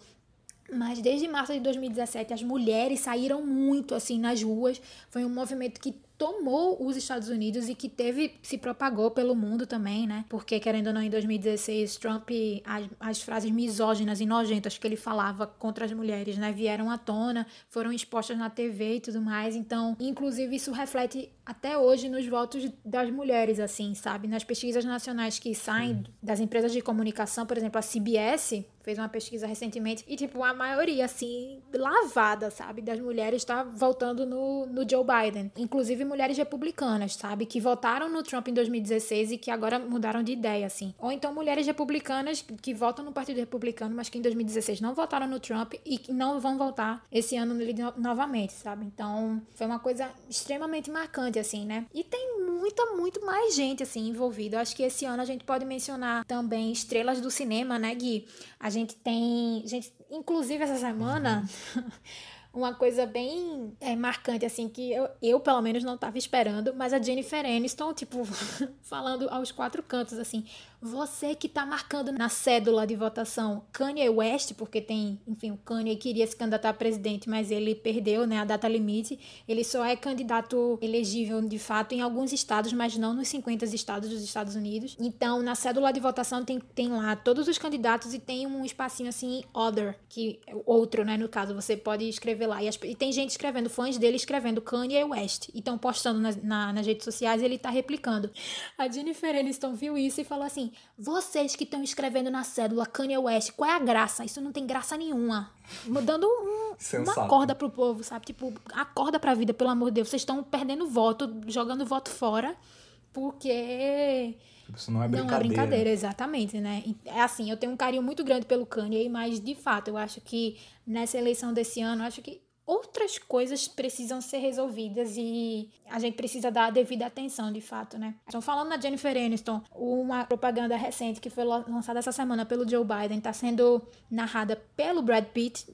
Mas desde março de 2017 as mulheres saíram muito assim nas ruas. Foi um movimento que tomou os Estados Unidos e que teve se propagou pelo mundo também, né? Porque querendo ou não em 2016 Trump as, as frases misóginas e nojentas que ele falava contra as mulheres, né, vieram à tona, foram expostas na TV e tudo mais. Então, inclusive isso reflete até hoje nos votos das mulheres assim, sabe? Nas pesquisas nacionais que saem das empresas de comunicação, por exemplo, a CBS fez uma pesquisa recentemente e, tipo, a maioria, assim, lavada, sabe, das mulheres está voltando no, no Joe Biden. Inclusive mulheres republicanas, sabe, que votaram no Trump em 2016 e que agora mudaram de ideia, assim. Ou então mulheres republicanas que votam no Partido Republicano, mas que em 2016 não votaram no Trump e que não vão votar esse ano nele novamente, sabe? Então, foi uma coisa extremamente marcante, assim, né? E tem muita, muito mais gente, assim, envolvida. Eu acho que esse ano a gente pode mencionar também estrelas do cinema, né, Gui? A gente tem. Gente, inclusive essa semana. Uma coisa bem é, marcante, assim, que eu, eu, pelo menos, não estava esperando, mas a Jennifer Aniston, tipo, falando aos quatro cantos, assim, você que tá marcando na cédula de votação Kanye West, porque tem, enfim, o Kanye queria se candidatar a presidente, mas ele perdeu, né, a data limite. Ele só é candidato elegível de fato em alguns estados, mas não nos 50 estados dos Estados Unidos. Então, na cédula de votação tem, tem lá todos os candidatos e tem um espacinho assim, other, que é outro, né, no caso, você pode escrever lá. E, as, e tem gente escrevendo, fãs dele escrevendo Kanye West. E estão postando na, na, nas redes sociais ele tá replicando. A Jennifer Aniston viu isso e falou assim: vocês que estão escrevendo na cédula Kanye West, qual é a graça? Isso não tem graça nenhuma. Dando um, uma corda pro povo, sabe? Tipo, acorda pra vida, pelo amor de Deus. Vocês estão perdendo voto, jogando voto fora, porque. Isso não é brincadeira. Não é brincadeira, exatamente, né? É assim, eu tenho um carinho muito grande pelo Kanye, mas de fato, eu acho que nessa eleição desse ano, eu acho que outras coisas precisam ser resolvidas e a gente precisa dar a devida atenção, de fato, né? Então, falando na Jennifer Aniston, uma propaganda recente que foi lançada essa semana pelo Joe Biden está sendo narrada pelo Brad Pitt.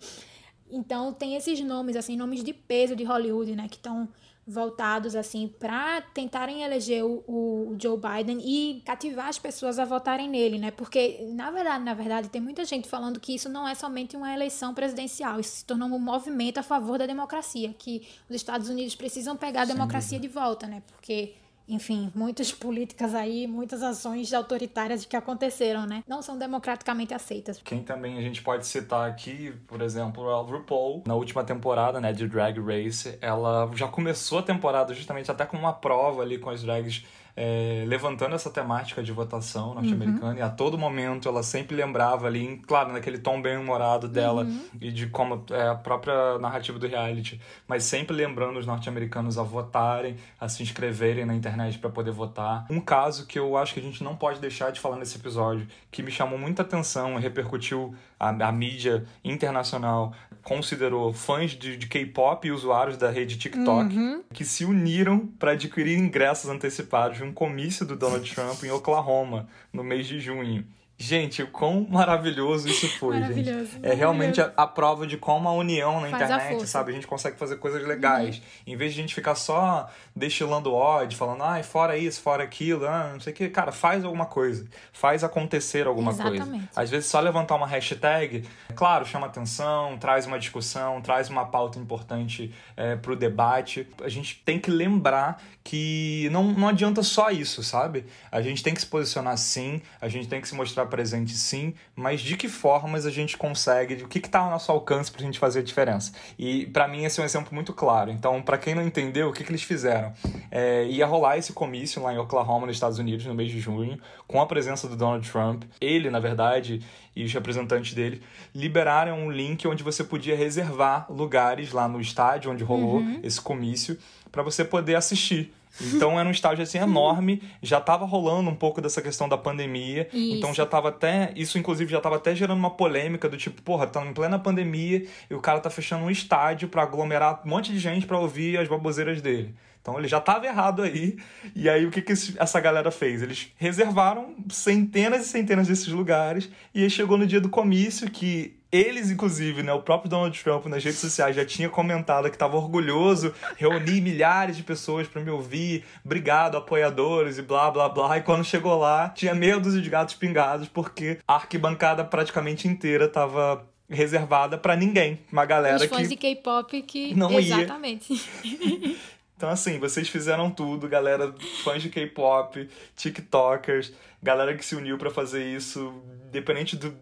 então, tem esses nomes, assim, nomes de peso de Hollywood, né? Que estão voltados assim para tentarem eleger o, o, Joe Biden e cativar as pessoas a votarem nele, né? Porque na verdade, na verdade, tem muita gente falando que isso não é somente uma eleição presidencial, isso se tornou um movimento a favor da democracia, que os Estados Unidos precisam pegar a democracia de volta, né? Porque enfim, muitas políticas aí, muitas ações autoritárias que aconteceram, né? Não são democraticamente aceitas. Quem também a gente pode citar aqui, por exemplo, a RuPaul, na última temporada, né, de Drag Race, ela já começou a temporada justamente até com uma prova ali com as drags é, levantando essa temática de votação norte-americana uhum. e a todo momento ela sempre lembrava ali, claro, naquele tom bem humorado dela uhum. e de como é a própria narrativa do reality, mas sempre lembrando os norte-americanos a votarem, a se inscreverem na internet para poder votar. Um caso que eu acho que a gente não pode deixar de falar nesse episódio, que me chamou muita atenção e repercutiu a, a mídia internacional considerou fãs de, de K-pop e usuários da rede TikTok uhum. que se uniram para adquirir ingressos antecipados de um comício do Donald Trump em Oklahoma no mês de junho. Gente, o quão maravilhoso isso foi, maravilhoso, gente. É realmente a, a, prova de como a união na Faz internet, a sabe? A gente consegue fazer coisas legais. Uhum. Em vez de a gente ficar só destilando ódio, falando, ai, ah, fora isso, fora aquilo, ah, não sei o que. Cara, faz alguma coisa. Faz acontecer alguma Exatamente. coisa. Às vezes só levantar uma hashtag, claro, chama atenção, traz uma discussão, traz uma pauta importante é, pro debate. A gente tem que lembrar que não, não adianta só isso, sabe? A gente tem que se posicionar sim, a gente tem que se mostrar presente sim, mas de que formas a gente consegue, o que está ao nosso alcance para a gente fazer a diferença? E para mim esse é um exemplo muito claro. Então, para quem não entendeu, o que, que eles fizeram? É, ia rolar esse comício lá em Oklahoma, nos Estados Unidos, no mês de junho, com a presença do Donald Trump. Ele, na verdade, e os representantes dele liberaram um link onde você podia reservar lugares lá no estádio onde rolou uhum. esse comício para você poder assistir. Então era um estágio assim enorme, já estava rolando um pouco dessa questão da pandemia, isso. então já estava até, isso inclusive já estava até gerando uma polêmica do tipo, porra, tá em plena pandemia e o cara tá fechando um estádio para aglomerar um monte de gente para ouvir as baboseiras dele. Então ele já estava errado aí. E aí o que, que essa galera fez? Eles reservaram centenas e centenas desses lugares e aí chegou no dia do comício que eles, inclusive, né, o próprio Donald Trump nas redes sociais já tinha comentado que estava orgulhoso, reuni milhares de pessoas para me ouvir, obrigado, apoiadores e blá blá blá. E quando chegou lá, tinha meia dúzia de gatos pingados, porque a arquibancada praticamente inteira estava reservada para ninguém. Uma galera Os fãs que. de K-pop que. Não Exatamente. ia. Então, assim, vocês fizeram tudo, galera, fãs de K-pop, TikTokers, galera que se uniu para fazer isso, independente do,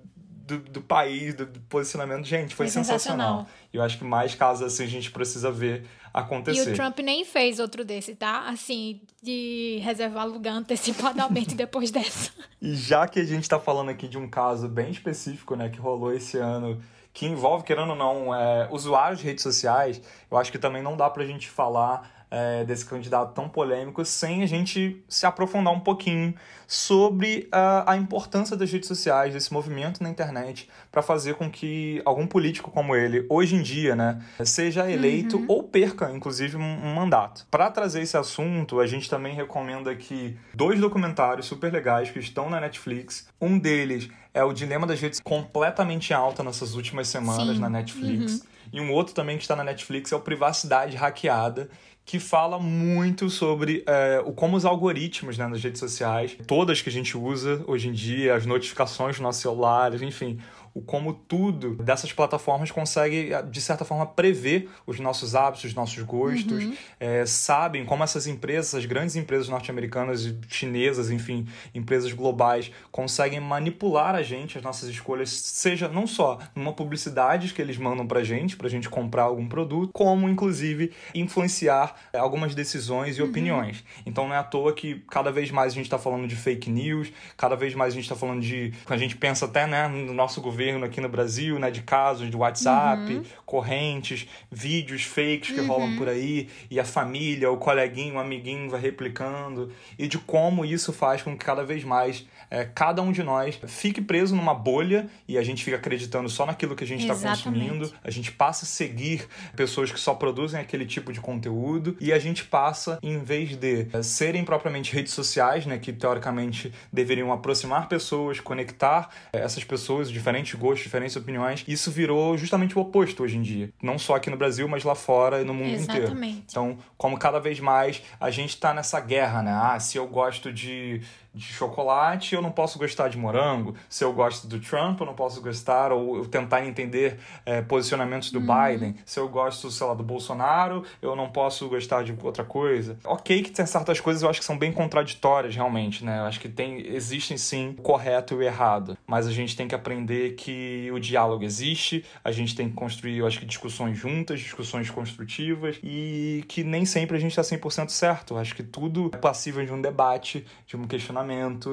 do, do país, do, posicionamento. Gente, foi, foi sensacional. sensacional. E eu acho que mais casos assim a gente precisa ver acontecer. E o Trump nem fez outro desse, tá? Assim, de reservar lugar antecipadamente depois dessa. E já que a gente tá falando aqui de um caso bem específico, né, que rolou esse ano que envolve, querendo ou não, é, usuários de redes sociais, eu acho que também não dá pra gente falar é, desse candidato tão polêmico sem a gente se aprofundar um pouquinho sobre a, a importância das redes sociais, desse movimento na internet, para fazer com que algum político como ele, hoje em dia, né, seja eleito uhum. ou perca, inclusive, um, um mandato. Para trazer esse assunto, a gente também recomenda aqui dois documentários super legais que estão na Netflix. Um deles é o Dilema das Redes, completamente alta nessas últimas semanas Sim. na Netflix. Uhum. E um outro também que está na Netflix é o Privacidade Hackeada, que fala muito sobre é, o como os algoritmos né, nas redes sociais, todas que a gente usa hoje em dia, as notificações dos nossos celulares, enfim, o como tudo dessas plataformas consegue, de certa forma, prever os nossos hábitos, os nossos gostos, uhum. é, sabem como essas empresas, as grandes empresas norte-americanas e chinesas, enfim, empresas globais, conseguem manipular a gente, as nossas escolhas, seja não só numa publicidade que eles mandam pra gente, pra gente comprar algum produto, como, inclusive, influenciar é, algumas decisões e uhum. opiniões. Então não é à toa que cada vez mais a gente está falando de fake news, cada vez mais a gente está falando de. A gente pensa até né, no nosso governo governo aqui no Brasil, né, de casos de WhatsApp, uhum. correntes, vídeos fakes que uhum. rolam por aí, e a família, o coleguinho, o amiguinho vai replicando, e de como isso faz com que cada vez mais é, cada um de nós fique preso numa bolha e a gente fica acreditando só naquilo que a gente está consumindo, a gente passa a seguir pessoas que só produzem aquele tipo de conteúdo e a gente passa, em vez de é, serem propriamente redes sociais, né, que teoricamente deveriam aproximar pessoas, conectar é, essas pessoas, diferentes gostos, diferentes opiniões, isso virou justamente o oposto hoje em dia. Não só aqui no Brasil, mas lá fora e no mundo Exatamente. inteiro. Então, como cada vez mais a gente está nessa guerra, né? Ah, se eu gosto de de chocolate, eu não posso gostar de morango. Se eu gosto do Trump, eu não posso gostar ou tentar entender é, posicionamentos do uhum. Biden. Se eu gosto, sei lá, do Bolsonaro, eu não posso gostar de outra coisa. Ok que tem certas coisas eu acho que são bem contraditórias, realmente, né? Eu acho que tem, existem sim o correto e o errado. Mas a gente tem que aprender que o diálogo existe, a gente tem que construir, eu acho que, discussões juntas, discussões construtivas e que nem sempre a gente está 100% certo. Eu acho que tudo é passível de um debate, de um questionamento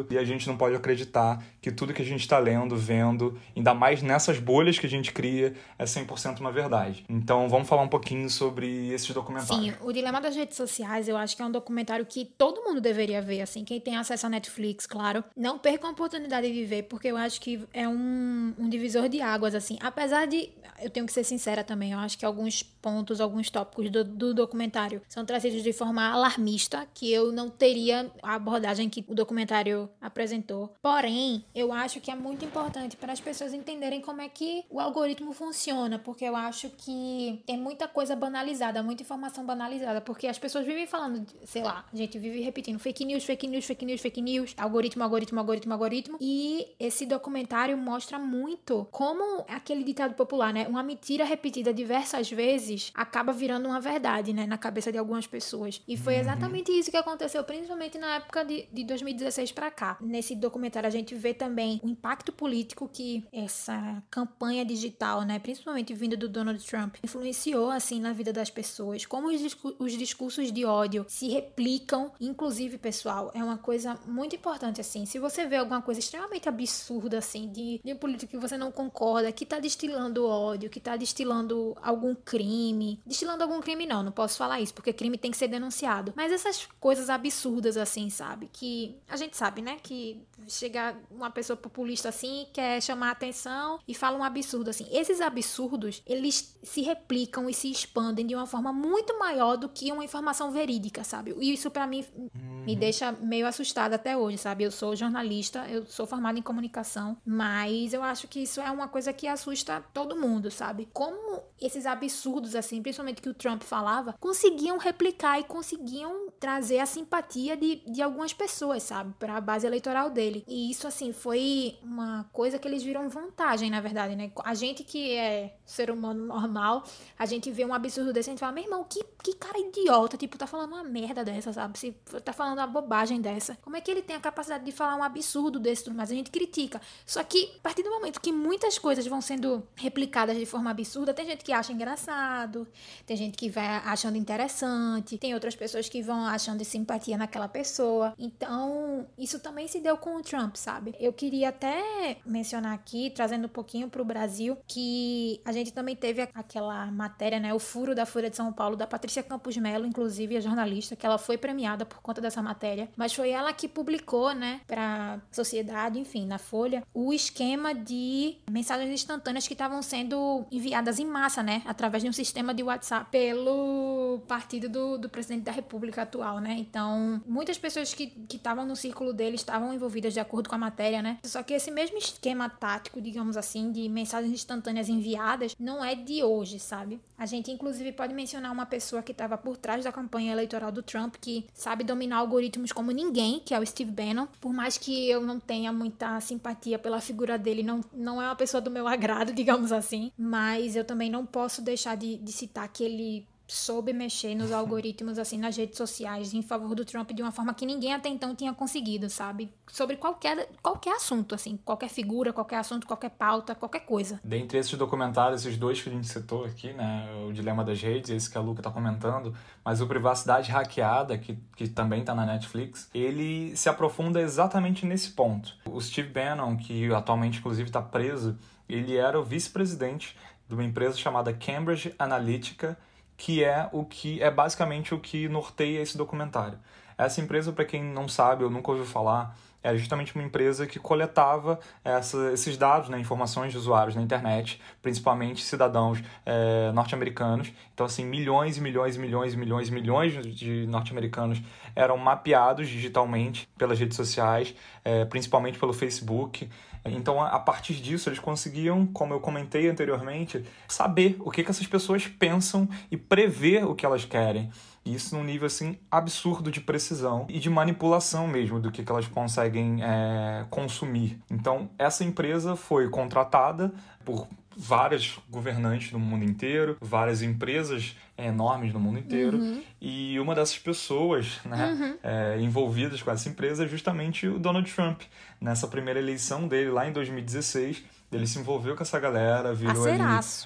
e a gente não pode acreditar que tudo que a gente está lendo, vendo, ainda mais nessas bolhas que a gente cria, é 100% uma verdade. Então vamos falar um pouquinho sobre esses documentários. Sim, o Dilema das Redes Sociais eu acho que é um documentário que todo mundo deveria ver, assim, quem tem acesso à Netflix, claro. Não perca a oportunidade de ver, porque eu acho que é um, um divisor de águas, assim. Apesar de, eu tenho que ser sincera também, eu acho que alguns pontos, alguns tópicos do, do documentário são trazidos de forma alarmista, que eu não teria a abordagem que o documentário documentário apresentou. Porém, eu acho que é muito importante para as pessoas entenderem como é que o algoritmo funciona, porque eu acho que tem muita coisa banalizada, muita informação banalizada, porque as pessoas vivem falando, sei lá, a gente vive repetindo fake news, fake news, fake news, fake news, algoritmo, algoritmo, algoritmo, algoritmo. E esse documentário mostra muito como aquele ditado popular, né? Uma mentira repetida diversas vezes acaba virando uma verdade, né? Na cabeça de algumas pessoas. E foi uhum. exatamente isso que aconteceu, principalmente na época de, de 2016 2016 para cá. Nesse documentário a gente vê também o impacto político que essa campanha digital, né, principalmente vindo do Donald Trump, influenciou assim na vida das pessoas, como os, os discursos de ódio se replicam, inclusive, pessoal, é uma coisa muito importante assim. Se você vê alguma coisa extremamente absurda assim de, de um político que você não concorda, que tá destilando ódio, que tá destilando algum crime, destilando algum crime não, não posso falar isso, porque crime tem que ser denunciado. Mas essas coisas absurdas assim, sabe? Que a gente sabe, né, que chega uma pessoa populista assim, quer chamar atenção e fala um absurdo assim. Esses absurdos, eles se replicam e se expandem de uma forma muito maior do que uma informação verídica, sabe? E isso para mim uhum. me deixa meio assustada até hoje, sabe? Eu sou jornalista, eu sou formada em comunicação, mas eu acho que isso é uma coisa que assusta todo mundo, sabe? Como esses absurdos assim, principalmente que o Trump falava, conseguiam replicar e conseguiam trazer a simpatia de, de algumas pessoas, sabe? Sabe? Para a base eleitoral dele. E isso, assim, foi uma coisa que eles viram vantagem, na verdade, né? A gente que é ser humano normal, a gente vê um absurdo desse, a gente fala, meu irmão, que, que cara idiota, tipo, tá falando uma merda dessa, sabe? Se tá falando uma bobagem dessa. Como é que ele tem a capacidade de falar um absurdo desse tudo mais? A gente critica. Só que, a partir do momento que muitas coisas vão sendo replicadas de forma absurda, tem gente que acha engraçado, tem gente que vai achando interessante, tem outras pessoas que vão achando simpatia naquela pessoa. Então, isso também se deu com o Trump, sabe? Eu queria até mencionar aqui, trazendo um pouquinho pro Brasil, que a gente também teve aquela matéria, né? O furo da Folha de São Paulo, da Patrícia Campos Melo, inclusive a jornalista, que ela foi premiada por conta dessa matéria. Mas foi ela que publicou, né, pra sociedade, enfim, na Folha, o esquema de mensagens instantâneas que estavam sendo enviadas em massa, né? Através de um sistema de WhatsApp pelo partido do, do presidente da República atual, né? Então, muitas pessoas que estavam no círculo dele estavam envolvidas de acordo com a matéria, né? Só que esse mesmo esquema tático, digamos assim, de mensagens instantâneas enviadas, não é de hoje, sabe? A gente, inclusive, pode mencionar uma pessoa que estava por trás da campanha eleitoral do Trump, que sabe dominar algoritmos como ninguém, que é o Steve Bannon. Por mais que eu não tenha muita simpatia pela figura dele, não, não é uma pessoa do meu agrado, digamos assim. Mas eu também não posso deixar de, de citar que ele soube mexer nos algoritmos, assim, nas redes sociais, em favor do Trump de uma forma que ninguém até então tinha conseguido, sabe? Sobre qualquer, qualquer assunto, assim, qualquer figura, qualquer assunto, qualquer pauta, qualquer coisa. Dentre esses documentários, esses dois que a gente citou aqui, né? O Dilema das Redes, esse que a Luca tá comentando, mas o Privacidade Hackeada, que, que também tá na Netflix, ele se aprofunda exatamente nesse ponto. O Steve Bannon, que atualmente, inclusive, tá preso, ele era o vice-presidente de uma empresa chamada Cambridge Analytica, que é o que é basicamente o que norteia esse documentário. Essa empresa, para quem não sabe ou nunca ouviu falar, é justamente uma empresa que coletava essa, esses dados, né, informações de usuários na internet, principalmente cidadãos é, norte-americanos. Então, assim, milhões e milhões e milhões e milhões e milhões de norte-americanos eram mapeados digitalmente pelas redes sociais, é, principalmente pelo Facebook. Então, a partir disso, eles conseguiam, como eu comentei anteriormente, saber o que, que essas pessoas pensam e prever o que elas querem. Isso num nível assim absurdo de precisão e de manipulação mesmo do que, que elas conseguem é, consumir. Então, essa empresa foi contratada por várias governantes no mundo inteiro, várias empresas enormes no mundo inteiro. Uhum. E uma dessas pessoas né, uhum. é, envolvidas com essa empresa é justamente o Donald Trump. Nessa primeira eleição dele, lá em 2016, ele se envolveu com essa galera, virou ele,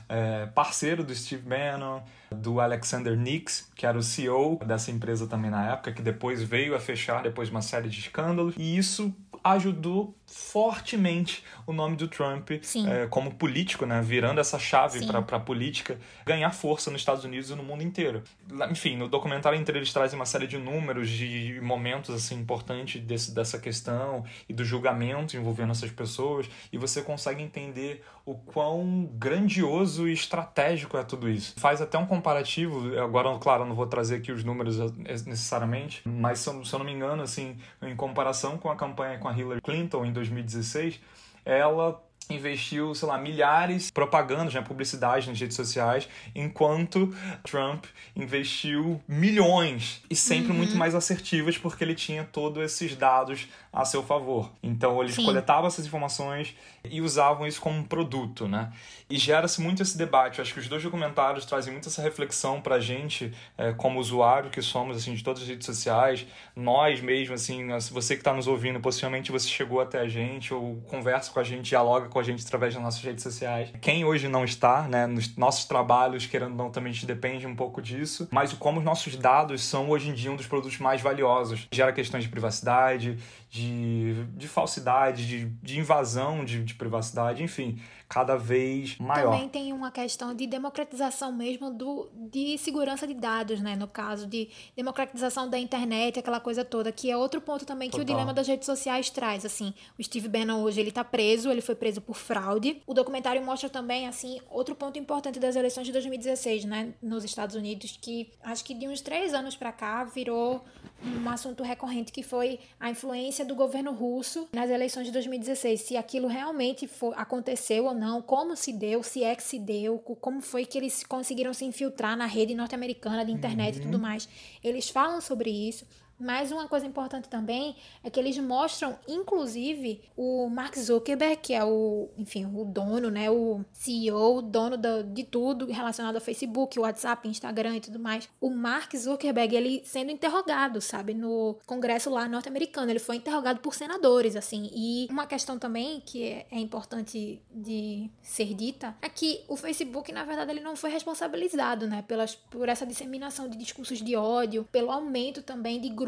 é, parceiro do Steve Bannon, do Alexander Nix, que era o CEO dessa empresa também na época, que depois veio a fechar depois de uma série de escândalos. E isso ajudou fortemente o nome do Trump é, como político, né, virando essa chave para a política ganhar força nos Estados Unidos e no mundo inteiro. Enfim, no documentário inteiro eles trazem uma série de números, de momentos assim importantes desse, dessa questão e do julgamento envolvendo essas pessoas e você consegue entender o quão grandioso e estratégico é tudo isso. Faz até um comparativo, agora, claro, não vou trazer aqui os números necessariamente, mas se eu não me engano, assim, em comparação com a campanha com a Hillary Clinton em 2016, ela investiu, sei lá, milhares propagandas, né, publicidade nas redes sociais, enquanto Trump investiu milhões e sempre uhum. muito mais assertivas porque ele tinha todos esses dados a seu favor. Então eles Sim. coletavam essas informações e usavam isso como um produto, né? E gera-se muito esse debate. Eu acho que os dois documentários trazem muito essa reflexão pra gente, é, como usuário que somos, assim, de todas as redes sociais, nós mesmo, assim, você que está nos ouvindo, possivelmente você chegou até a gente ou conversa com a gente, dialoga com a gente através das nossas redes sociais. Quem hoje não está, né, nos nossos trabalhos, querendo ou não, também a gente depende um pouco disso, mas como os nossos dados são hoje em dia um dos produtos mais valiosos. Gera questões de privacidade, de, de falsidade, de, de invasão de, de privacidade, enfim cada vez maior. Também tem uma questão de democratização mesmo do, de segurança de dados, né? No caso de democratização da internet, aquela coisa toda, que é outro ponto também Total. que o dilema das redes sociais traz. Assim, o Steve Bannon hoje ele tá preso, ele foi preso por fraude. O documentário mostra também, assim, outro ponto importante das eleições de 2016, né? Nos Estados Unidos, que acho que de uns três anos para cá virou um assunto recorrente que foi a influência do governo russo nas eleições de 2016. Se aquilo realmente for, aconteceu ou não, como se deu, se é que se deu, como foi que eles conseguiram se infiltrar na rede norte-americana de internet uhum. e tudo uhum. mais. Eles falam sobre isso. Mas uma coisa importante também é que eles mostram, inclusive, o Mark Zuckerberg, que é o, enfim, o dono, né, o CEO, dono do, de tudo relacionado ao Facebook, WhatsApp, Instagram e tudo mais. O Mark Zuckerberg, ele sendo interrogado, sabe, no congresso lá norte-americano, ele foi interrogado por senadores, assim. E uma questão também que é, é importante de ser dita é que o Facebook, na verdade, ele não foi responsabilizado, né, pelas, por essa disseminação de discursos de ódio, pelo aumento também de grupos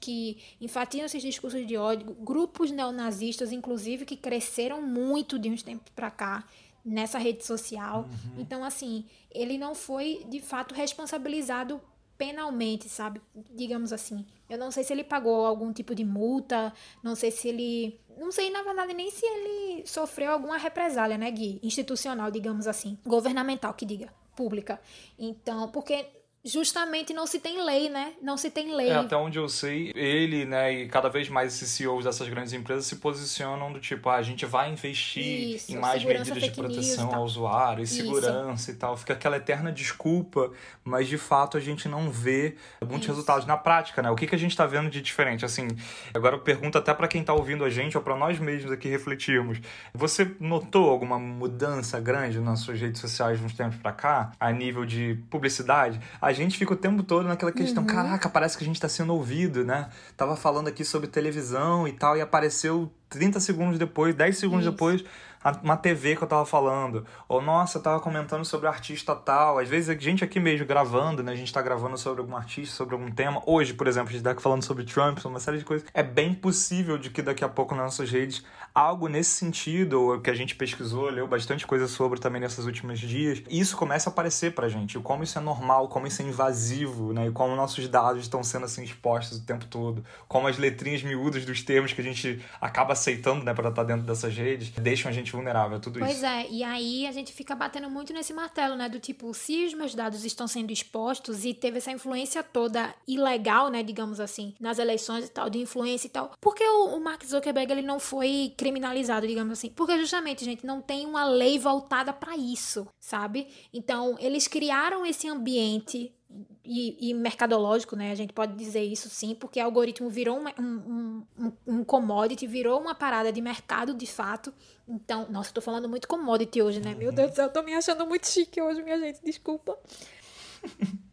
que enfatizam esses discursos de ódio, grupos neonazistas, inclusive, que cresceram muito de uns tempos para cá nessa rede social. Uhum. Então, assim, ele não foi de fato responsabilizado penalmente, sabe? Digamos assim. Eu não sei se ele pagou algum tipo de multa, não sei se ele. Não sei, na verdade, nem se ele sofreu alguma represália, né, Gui? Institucional, digamos assim. Governamental, que diga. Pública. Então, porque justamente não se tem lei, né? Não se tem lei. É, até onde eu sei, ele, né, e cada vez mais esses CEOs dessas grandes empresas se posicionam do tipo, ah, a gente vai investir Isso, em mais medidas de proteção ao usuário, e segurança e tal. Fica aquela eterna desculpa, mas de fato a gente não vê muitos Isso. resultados na prática, né? O que, que a gente tá vendo de diferente? Assim, agora eu pergunto até para quem tá ouvindo a gente ou para nós mesmos aqui refletirmos. Você notou alguma mudança grande nas suas redes sociais uns tempos para cá, a nível de publicidade? A gente fica o tempo todo naquela questão, uhum. caraca, parece que a gente tá sendo ouvido, né? Tava falando aqui sobre televisão e tal, e apareceu 30 segundos depois, 10 segundos Isso. depois, uma TV que eu tava falando. Ou, nossa, eu tava comentando sobre artista tal. Às vezes a gente aqui mesmo gravando, né? A gente tá gravando sobre algum artista, sobre algum tema. Hoje, por exemplo, a gente tá falando sobre Trump, sobre uma série de coisas. É bem possível de que daqui a pouco nas nossas redes algo nesse sentido, que a gente pesquisou, leu bastante coisa sobre também nesses últimos dias, isso começa a aparecer pra gente. Como isso é normal, como isso é invasivo, né? E como nossos dados estão sendo assim expostos o tempo todo. Como as letrinhas miúdas dos termos que a gente acaba aceitando, né, pra estar dentro dessas redes, deixam a gente vulnerável a tudo pois isso. Pois é, e aí a gente fica batendo muito nesse martelo, né? Do tipo, se os meus dados estão sendo expostos e teve essa influência toda ilegal, né, digamos assim, nas eleições e tal, de influência e tal, por que o, o Mark Zuckerberg ele não foi criminalizado, digamos assim. Porque justamente, gente, não tem uma lei voltada para isso, sabe? Então, eles criaram esse ambiente e, e, mercadológico, né? A gente pode dizer isso sim, porque o algoritmo virou um, um, um, um, commodity, virou uma parada de mercado de fato. Então, nossa, eu tô falando muito commodity hoje, né? Meu Deus do céu, eu tô me achando muito chique hoje, minha gente, desculpa.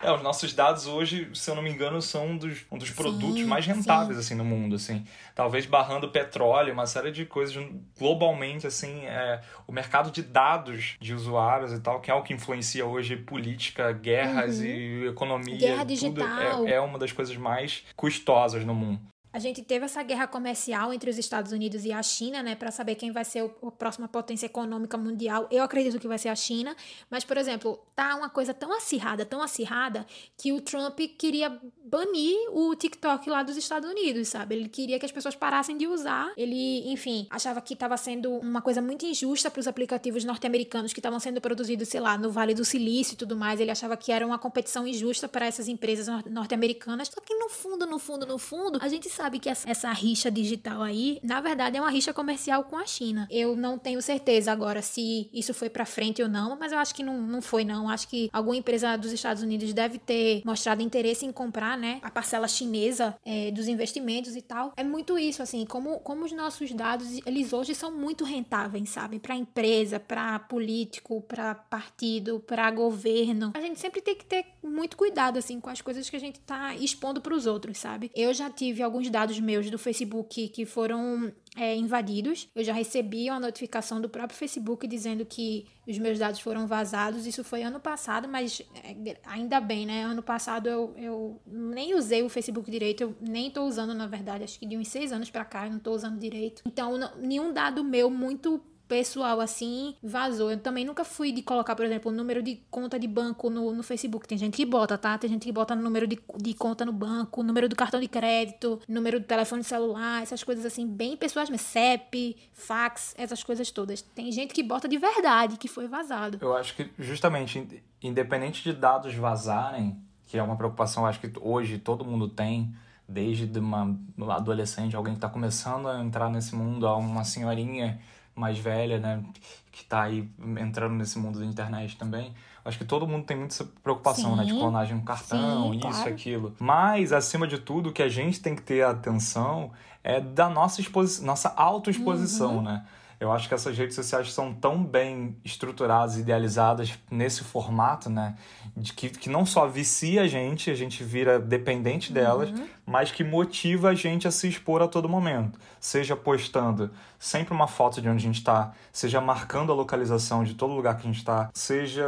É, os nossos dados hoje, se eu não me engano, são um dos, um dos produtos sim, mais rentáveis, sim. assim, no mundo, assim. Talvez barrando petróleo, uma série de coisas globalmente, assim, é, o mercado de dados de usuários e tal, que é o que influencia hoje política, guerras uhum. e economia. Guerra digital. É, é uma das coisas mais custosas no mundo. A gente teve essa guerra comercial entre os Estados Unidos e a China, né, para saber quem vai ser o, a próxima potência econômica mundial. Eu acredito que vai ser a China, mas por exemplo, tá uma coisa tão acirrada, tão acirrada que o Trump queria banir o TikTok lá dos Estados Unidos, sabe? Ele queria que as pessoas parassem de usar. Ele, enfim, achava que estava sendo uma coisa muito injusta para os aplicativos norte-americanos que estavam sendo produzidos, sei lá, no Vale do Silício e tudo mais. Ele achava que era uma competição injusta para essas empresas norte-americanas. Só que no fundo, no fundo, no fundo, a gente sabe sabe que essa, essa rixa digital aí, na verdade, é uma rixa comercial com a China. Eu não tenho certeza agora se isso foi para frente ou não, mas eu acho que não, não foi, não. Acho que alguma empresa dos Estados Unidos deve ter mostrado interesse em comprar, né, a parcela chinesa é, dos investimentos e tal. É muito isso, assim, como, como os nossos dados, eles hoje são muito rentáveis, sabe? Para empresa, para político, para partido, para governo. A gente sempre tem que ter muito cuidado, assim, com as coisas que a gente tá expondo para os outros, sabe? Eu já tive alguns dados meus do Facebook que foram é, invadidos. Eu já recebi uma notificação do próprio Facebook dizendo que os meus dados foram vazados. Isso foi ano passado, mas é, ainda bem, né? Ano passado eu, eu nem usei o Facebook direito, eu nem tô usando, na verdade, acho que de uns seis anos para cá eu não tô usando direito. Então, não, nenhum dado meu muito pessoal assim vazou. Eu também nunca fui de colocar, por exemplo, o número de conta de banco no, no Facebook. Tem gente que bota, tá? Tem gente que bota número de, de conta no banco, número do cartão de crédito, número do telefone celular, essas coisas assim, bem pessoais mesmo. CEP, fax, essas coisas todas. Tem gente que bota de verdade, que foi vazado. Eu acho que, justamente, independente de dados vazarem, que é uma preocupação, acho que hoje todo mundo tem, desde uma adolescente, alguém que está começando a entrar nesse mundo, a uma senhorinha mais velha, né, que está aí entrando nesse mundo da internet também, Acho que todo mundo tem muita preocupação, Sim. né? De clonagem no cartão, Sim, isso, claro. aquilo. Mas, acima de tudo, o que a gente tem que ter atenção é da nossa, exposi nossa autoexposição, uhum. né? Eu acho que essas redes sociais são tão bem estruturadas, idealizadas nesse formato, né? De que, que não só vicia a gente, a gente vira dependente delas, uhum. mas que motiva a gente a se expor a todo momento. Seja postando sempre uma foto de onde a gente está, seja marcando a localização de todo lugar que a gente está, seja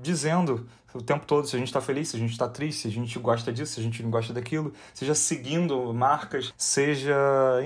dizendo o tempo todo se a gente está feliz, se a gente está triste, se a gente gosta disso, se a gente não gosta daquilo, seja seguindo marcas, seja,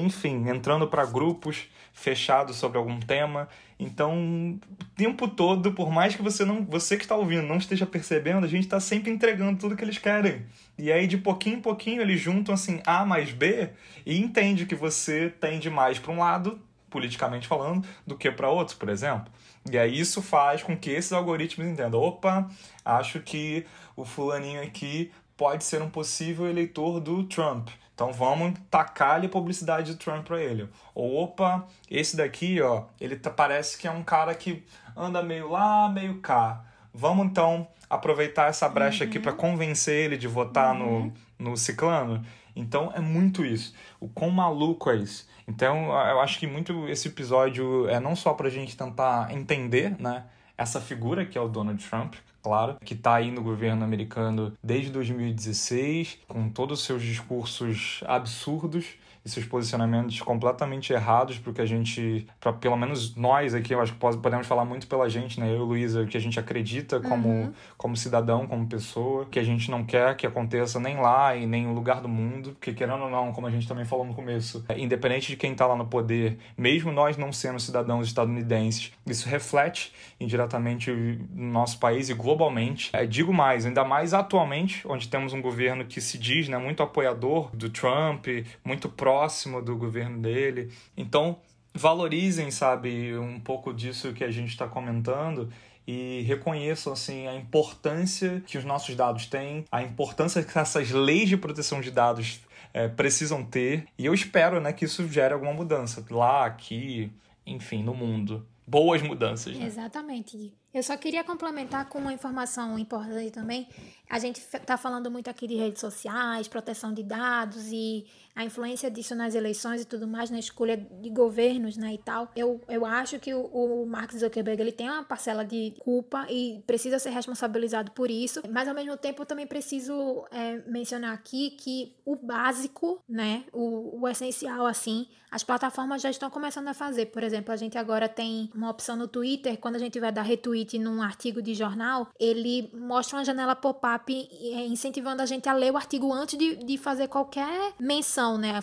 enfim, entrando para grupos fechado sobre algum tema. Então, o tempo todo, por mais que você não, você que está ouvindo não esteja percebendo, a gente está sempre entregando tudo que eles querem. E aí, de pouquinho em pouquinho, eles juntam assim A mais B e entende que você tende mais para um lado, politicamente falando, do que para outro, por exemplo. E aí isso faz com que esses algoritmos entendam: opa, acho que o fulaninho aqui pode ser um possível eleitor do Trump. Então vamos tacar-lhe publicidade do Trump para ele. Ou opa, esse daqui, ó, ele tá, parece que é um cara que anda meio lá, meio cá. Vamos então aproveitar essa brecha uhum. aqui para convencer ele de votar uhum. no, no ciclano. Então é muito isso. O quão maluco é isso. Então eu acho que muito esse episódio é não só para a gente tentar entender, né? Essa figura que é o Donald Trump, claro, que está aí no governo americano desde 2016, com todos os seus discursos absurdos e seus posicionamentos completamente errados para que a gente, para pelo menos nós aqui, eu acho que podemos falar muito pela gente, né? Eu e Luísa, que a gente acredita como, uhum. como cidadão, como pessoa, que a gente não quer que aconteça nem lá e nem em lugar do mundo, porque querendo ou não, como a gente também falou no começo, é, independente de quem está lá no poder, mesmo nós não sendo cidadãos estadunidenses, isso reflete indiretamente no nosso país e globalmente. É, digo mais, ainda mais atualmente, onde temos um governo que se diz né, muito apoiador do Trump, muito pró próximo do governo dele. Então, valorizem, sabe, um pouco disso que a gente está comentando e reconheçam assim a importância que os nossos dados têm, a importância que essas leis de proteção de dados é, precisam ter. E eu espero, né, que isso gere alguma mudança lá, aqui, enfim, no mundo. Boas mudanças. Né? Exatamente. Eu só queria complementar com uma informação importante também. A gente está falando muito aqui de redes sociais, proteção de dados e a influência disso nas eleições e tudo mais, na escolha de governos né, e tal. Eu, eu acho que o, o Mark Zuckerberg ele tem uma parcela de culpa e precisa ser responsabilizado por isso, mas ao mesmo tempo eu também preciso é, mencionar aqui que o básico, né, o, o essencial assim, as plataformas já estão começando a fazer. Por exemplo, a gente agora tem uma opção no Twitter, quando a gente vai dar retweet num artigo de jornal, ele mostra uma janela pop-up é, incentivando a gente a ler o artigo antes de, de fazer qualquer menção né?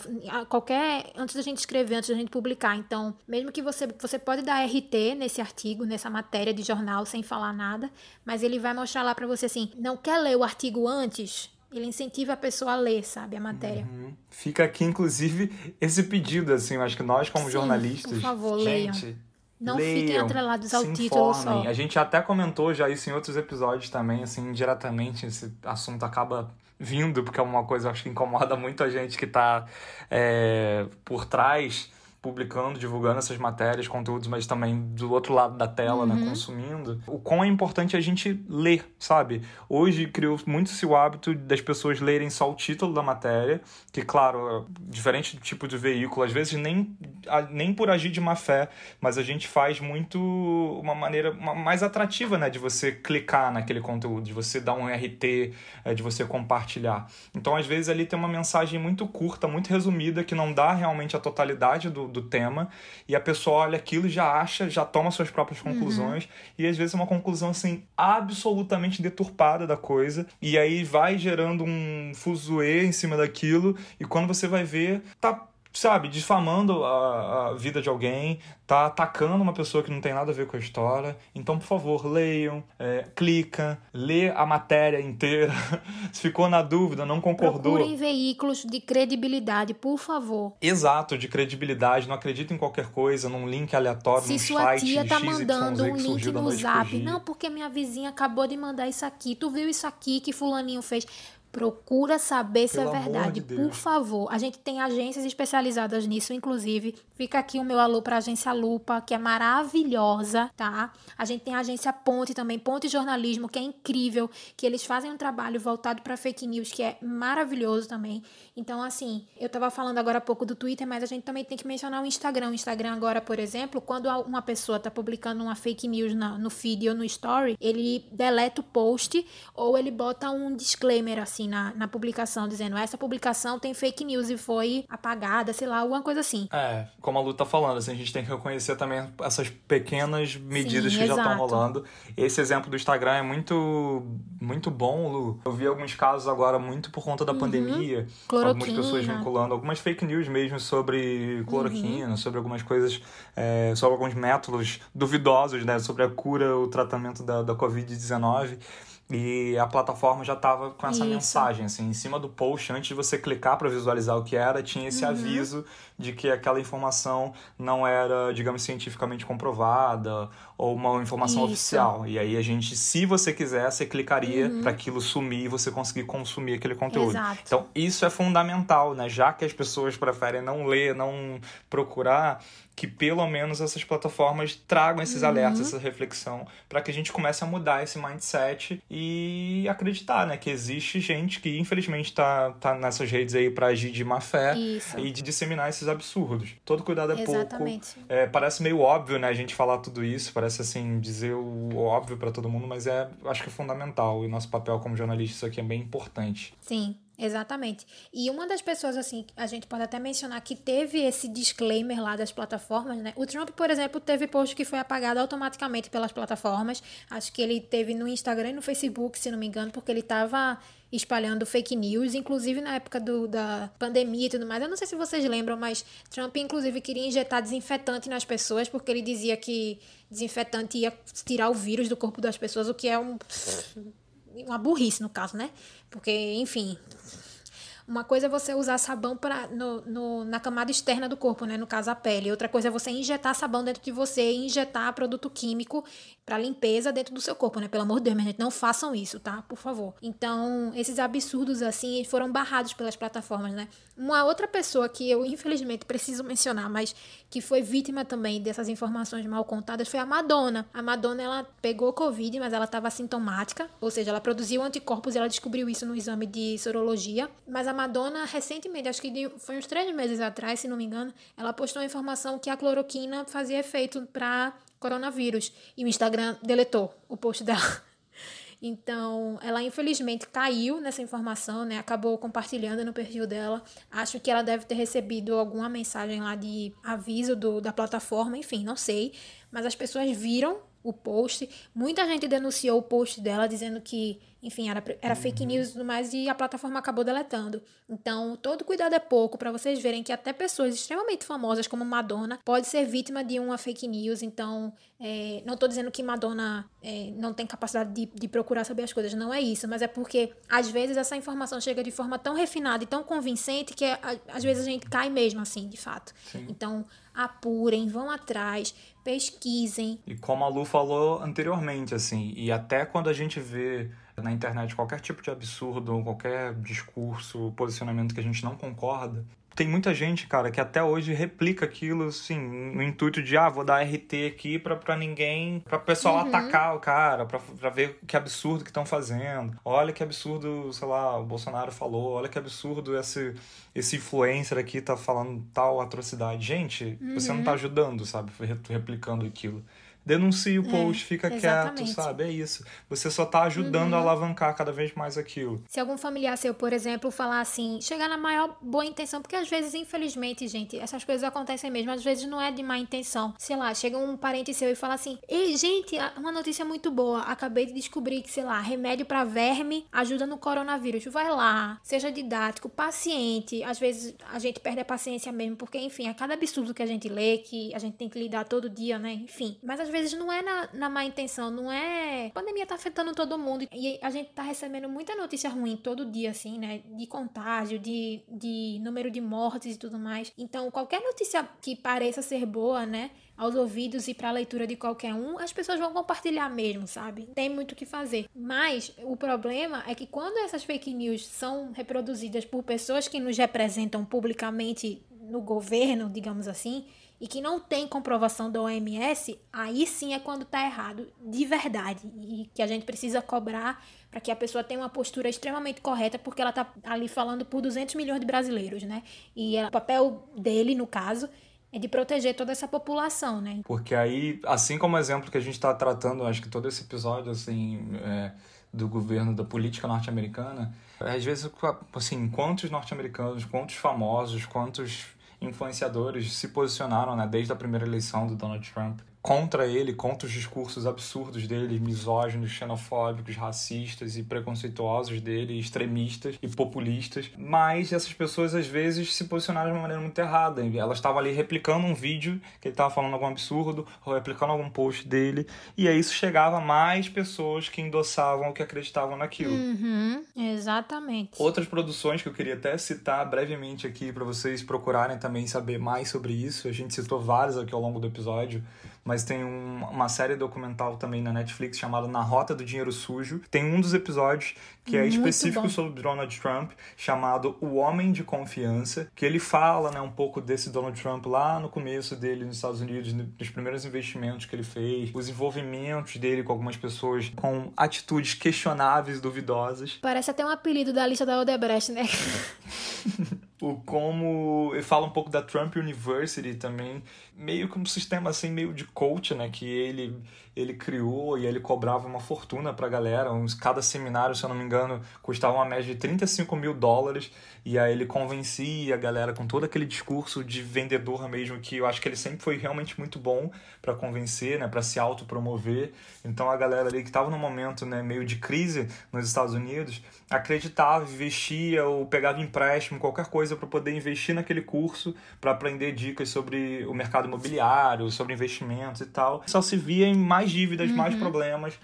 Qualquer. Antes da gente escrever, antes da gente publicar. Então, mesmo que você. Você pode dar RT nesse artigo, nessa matéria de jornal, sem falar nada, mas ele vai mostrar lá para você assim: não quer ler o artigo antes? Ele incentiva a pessoa a ler, sabe, a matéria. Uhum. Fica aqui, inclusive, esse pedido, assim, eu acho que nós, como Sim, jornalistas. Por favor, gente, leiam. Não leiam, fiquem atrelados ao título informem. só. A gente até comentou já isso em outros episódios também, assim, indiretamente, esse assunto acaba vindo, porque é uma coisa acho que incomoda muito a gente que está é, por trás publicando, divulgando essas matérias, conteúdos, mas também do outro lado da tela, né, uhum. né, consumindo. O quão é importante a gente ler, sabe? Hoje criou muito esse hábito das pessoas lerem só o título da matéria, que, claro, diferente do tipo de veículo, às vezes nem, nem por agir de má fé, mas a gente faz muito uma maneira mais atrativa, né, de você clicar naquele conteúdo, de você dar um RT, é, de você compartilhar. Então, às vezes, ali tem uma mensagem muito curta, muito resumida, que não dá realmente a totalidade do, do tema, e a pessoa olha aquilo e já acha, já toma suas próprias conclusões, uhum. e às vezes é uma conclusão assim absolutamente deturpada da coisa, e aí vai gerando um fuzuê em cima daquilo, e quando você vai ver, tá sabe, difamando a, a, vida de alguém, tá atacando uma pessoa que não tem nada a ver com a história. Então, por favor, leiam, é, clica, lê a matéria inteira. Se ficou na dúvida, não concordou. Procurem veículos de credibilidade, por favor. Exato, de credibilidade. Não acredita em qualquer coisa, num link aleatório, Se num sua tia tá mandando um link no zap, não, porque minha vizinha acabou de mandar isso aqui, tu viu isso aqui que fulaninho fez Procura saber se é verdade, de por favor. A gente tem agências especializadas nisso, inclusive. Fica aqui o meu alô para a agência Lupa, que é maravilhosa, tá? A gente tem a agência Ponte também, Ponte Jornalismo, que é incrível, que eles fazem um trabalho voltado para fake news, que é maravilhoso também. Então, assim, eu tava falando agora há pouco do Twitter, mas a gente também tem que mencionar o Instagram. O Instagram agora, por exemplo, quando uma pessoa tá publicando uma fake news no feed ou no story, ele deleta o post ou ele bota um disclaimer assim na, na publicação, dizendo essa publicação tem fake news e foi apagada, sei lá, alguma coisa assim. É, como a Lu tá falando, assim, a gente tem que reconhecer também essas pequenas medidas Sim, que exato. já estão rolando. Esse exemplo do Instagram é muito, muito bom, Lu. Eu vi alguns casos agora muito por conta da uhum. pandemia. Cloroquina. Algumas pessoas vinculando algumas fake news mesmo sobre cloroquina, uhum. sobre algumas coisas, é, sobre alguns métodos duvidosos, né? Sobre a cura, o tratamento da, da Covid-19. E a plataforma já estava com essa Isso. mensagem, assim, em cima do post, antes de você clicar para visualizar o que era, tinha esse uhum. aviso de que aquela informação não era, digamos, cientificamente comprovada ou uma informação Isso. oficial. E aí a gente, se você quiser, você clicaria uhum. para aquilo sumir e você conseguir consumir aquele conteúdo. Exato. Então, isso é fundamental, né? Já que as pessoas preferem não ler, não procurar, que pelo menos essas plataformas tragam esses uhum. alertas, essa reflexão, para que a gente comece a mudar esse mindset e acreditar, né, que existe gente que infelizmente tá, tá nessas redes aí para agir de má fé Isso. e de disseminar esses absurdos. Todo cuidado é Exatamente. pouco. É, parece meio óbvio, né, a gente falar tudo isso, parece assim dizer o óbvio para todo mundo, mas é, acho que é fundamental e nosso papel como jornalista isso aqui é bem importante. Sim. Exatamente. E uma das pessoas, assim, a gente pode até mencionar que teve esse disclaimer lá das plataformas, né? O Trump, por exemplo, teve post que foi apagado automaticamente pelas plataformas. Acho que ele teve no Instagram e no Facebook, se não me engano, porque ele estava espalhando fake news, inclusive na época do, da pandemia e tudo mais. Eu não sei se vocês lembram, mas Trump, inclusive, queria injetar desinfetante nas pessoas, porque ele dizia que desinfetante ia tirar o vírus do corpo das pessoas, o que é um uma burrice no caso, né? Porque, enfim, uma coisa é você usar sabão pra, no, no, na camada externa do corpo, né? No caso, a pele. Outra coisa é você injetar sabão dentro de você e injetar produto químico para limpeza dentro do seu corpo, né? Pelo amor de Deus, minha gente, não façam isso, tá? Por favor. Então, esses absurdos, assim, foram barrados pelas plataformas, né? Uma outra pessoa que eu, infelizmente, preciso mencionar, mas que foi vítima também dessas informações mal contadas foi a Madonna. A Madonna, ela pegou Covid, mas ela estava sintomática, ou seja, ela produziu anticorpos e ela descobriu isso no exame de sorologia, mas a Madonna, recentemente, acho que de, foi uns três meses atrás, se não me engano, ela postou uma informação que a cloroquina fazia efeito para coronavírus. E o Instagram deletou o post dela. Então, ela infelizmente caiu nessa informação, né? Acabou compartilhando no perfil dela. Acho que ela deve ter recebido alguma mensagem lá de aviso do, da plataforma, enfim, não sei. Mas as pessoas viram o post. Muita gente denunciou o post dela dizendo que enfim, era, era fake uhum. news e tudo mais, e a plataforma acabou deletando. Então, todo cuidado é pouco para vocês verem que até pessoas extremamente famosas como Madonna pode ser vítima de uma fake news. Então, é, não estou dizendo que Madonna é, não tem capacidade de, de procurar saber as coisas, não é isso, mas é porque às vezes essa informação chega de forma tão refinada e tão convincente que às vezes a gente cai mesmo assim, de fato. Sim. Então, apurem, vão atrás, pesquisem. E como a Lu falou anteriormente, assim, e até quando a gente vê na internet qualquer tipo de absurdo, qualquer discurso, posicionamento que a gente não concorda, tem muita gente, cara, que até hoje replica aquilo, assim, no intuito de, ah, vou dar RT aqui pra, pra ninguém, pra pessoal uhum. atacar o cara, pra, pra ver que absurdo que estão fazendo. Olha que absurdo, sei lá, o Bolsonaro falou, olha que absurdo esse, esse influencer aqui tá falando tal atrocidade. Gente, uhum. você não tá uhum. ajudando, sabe, replicando aquilo denuncia o é, post, é, fica exatamente. quieto, sabe? É isso. Você só tá ajudando uhum. a alavancar cada vez mais aquilo. Se algum familiar seu, por exemplo, falar assim, chegar na maior boa intenção, porque às vezes, infelizmente, gente, essas coisas acontecem mesmo, às vezes não é de má intenção. Sei lá, chega um parente seu e fala assim: "Ei, gente, uma notícia muito boa, acabei de descobrir que, sei lá, remédio para verme ajuda no coronavírus. Vai lá, seja didático, paciente. Às vezes a gente perde a paciência mesmo, porque enfim, a cada absurdo que a gente lê, que a gente tem que lidar todo dia, né? Enfim, mas às vezes vezes não é na, na má intenção, não é. A pandemia tá afetando todo mundo e a gente tá recebendo muita notícia ruim todo dia, assim, né? De contágio, de, de número de mortes e tudo mais. Então, qualquer notícia que pareça ser boa, né? aos ouvidos e para leitura de qualquer um, as pessoas vão compartilhar mesmo, sabe? Tem muito o que fazer. Mas o problema é que quando essas fake news são reproduzidas por pessoas que nos representam publicamente no governo, digamos assim, e que não tem comprovação da OMS, aí sim é quando tá errado, de verdade. E que a gente precisa cobrar para que a pessoa tenha uma postura extremamente correta, porque ela tá ali falando por 200 milhões de brasileiros, né? E o papel dele, no caso, é de proteger toda essa população, né? Porque aí, assim como o exemplo que a gente está tratando, acho que todo esse episódio, assim, é, do governo, da política norte-americana, às vezes, assim, quantos norte-americanos, quantos famosos, quantos influenciadores se posicionaram, né, desde a primeira eleição do Donald Trump, contra ele, contra os discursos absurdos dele, misóginos, xenofóbicos, racistas e preconceituosos dele, extremistas e populistas. Mas essas pessoas às vezes se posicionaram de uma maneira muito errada. Elas estavam ali replicando um vídeo que ele estava falando algum absurdo, ou replicando algum post dele, e aí isso chegava a mais pessoas que endossavam, que acreditavam naquilo. Uhum, exatamente. Outras produções que eu queria até citar brevemente aqui para vocês procurarem também saber mais sobre isso. A gente citou várias aqui ao longo do episódio mas tem um, uma série documental também na Netflix chamada Na Rota do Dinheiro Sujo. Tem um dos episódios que é Muito específico bom. sobre Donald Trump, chamado O Homem de Confiança, que ele fala né, um pouco desse Donald Trump lá no começo dele nos Estados Unidos, dos primeiros investimentos que ele fez, os envolvimentos dele com algumas pessoas com atitudes questionáveis, duvidosas. Parece até um apelido da lista da Odebrecht, né? o como fala um pouco da Trump University também, meio que um sistema assim meio de coach, né, que ele ele criou e ele cobrava uma fortuna pra galera. Uns, cada seminário, se eu não me engano, custava uma média de 35 mil dólares. E aí ele convencia a galera com todo aquele discurso de vendedor mesmo, que eu acho que ele sempre foi realmente muito bom para convencer, né, para se autopromover. Então a galera ali que estava num momento né, meio de crise nos Estados Unidos acreditava, investia ou pegava empréstimo, qualquer coisa para poder investir naquele curso, para aprender dicas sobre o mercado imobiliário, sobre investimentos e tal. Só se via em mais mais dívidas, uhum. mais problemas.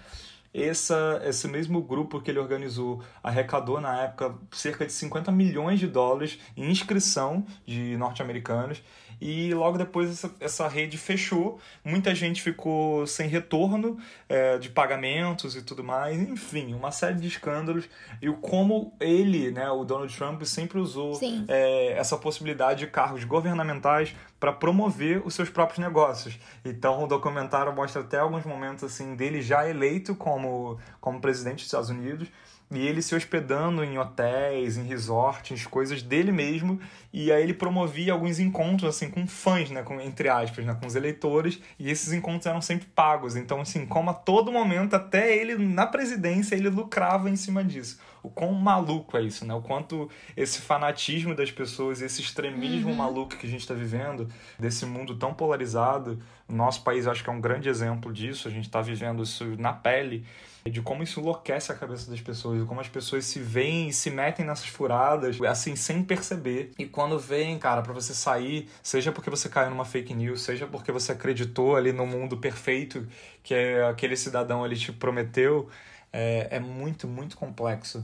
Essa, esse mesmo grupo que ele organizou arrecadou na época cerca de 50 milhões de dólares em inscrição de norte-americanos e logo depois essa, essa rede fechou, muita gente ficou sem retorno é, de pagamentos e tudo mais, enfim, uma série de escândalos. E o como ele, né, o Donald Trump sempre usou é, essa possibilidade de cargos governamentais para promover os seus próprios negócios. Então o documentário mostra até alguns momentos assim dele já eleito como, como presidente dos Estados Unidos e ele se hospedando em hotéis, em resorts, coisas dele mesmo, e aí ele promovia alguns encontros assim com fãs, né, com entre aspas, né, com os eleitores, e esses encontros eram sempre pagos. Então assim, como a todo momento, até ele na presidência, ele lucrava em cima disso. O quão maluco é isso, né? O quanto esse fanatismo das pessoas, esse extremismo uhum. maluco que a gente está vivendo, desse mundo tão polarizado, o nosso país acho que é um grande exemplo disso, a gente está vivendo isso na pele de como isso enlouquece a cabeça das pessoas, de como as pessoas se veem e se metem nessas furadas, assim, sem perceber. E quando vem, cara, para você sair, seja porque você caiu numa fake news, seja porque você acreditou ali no mundo perfeito que é aquele cidadão ali te prometeu, é, é muito, muito complexo.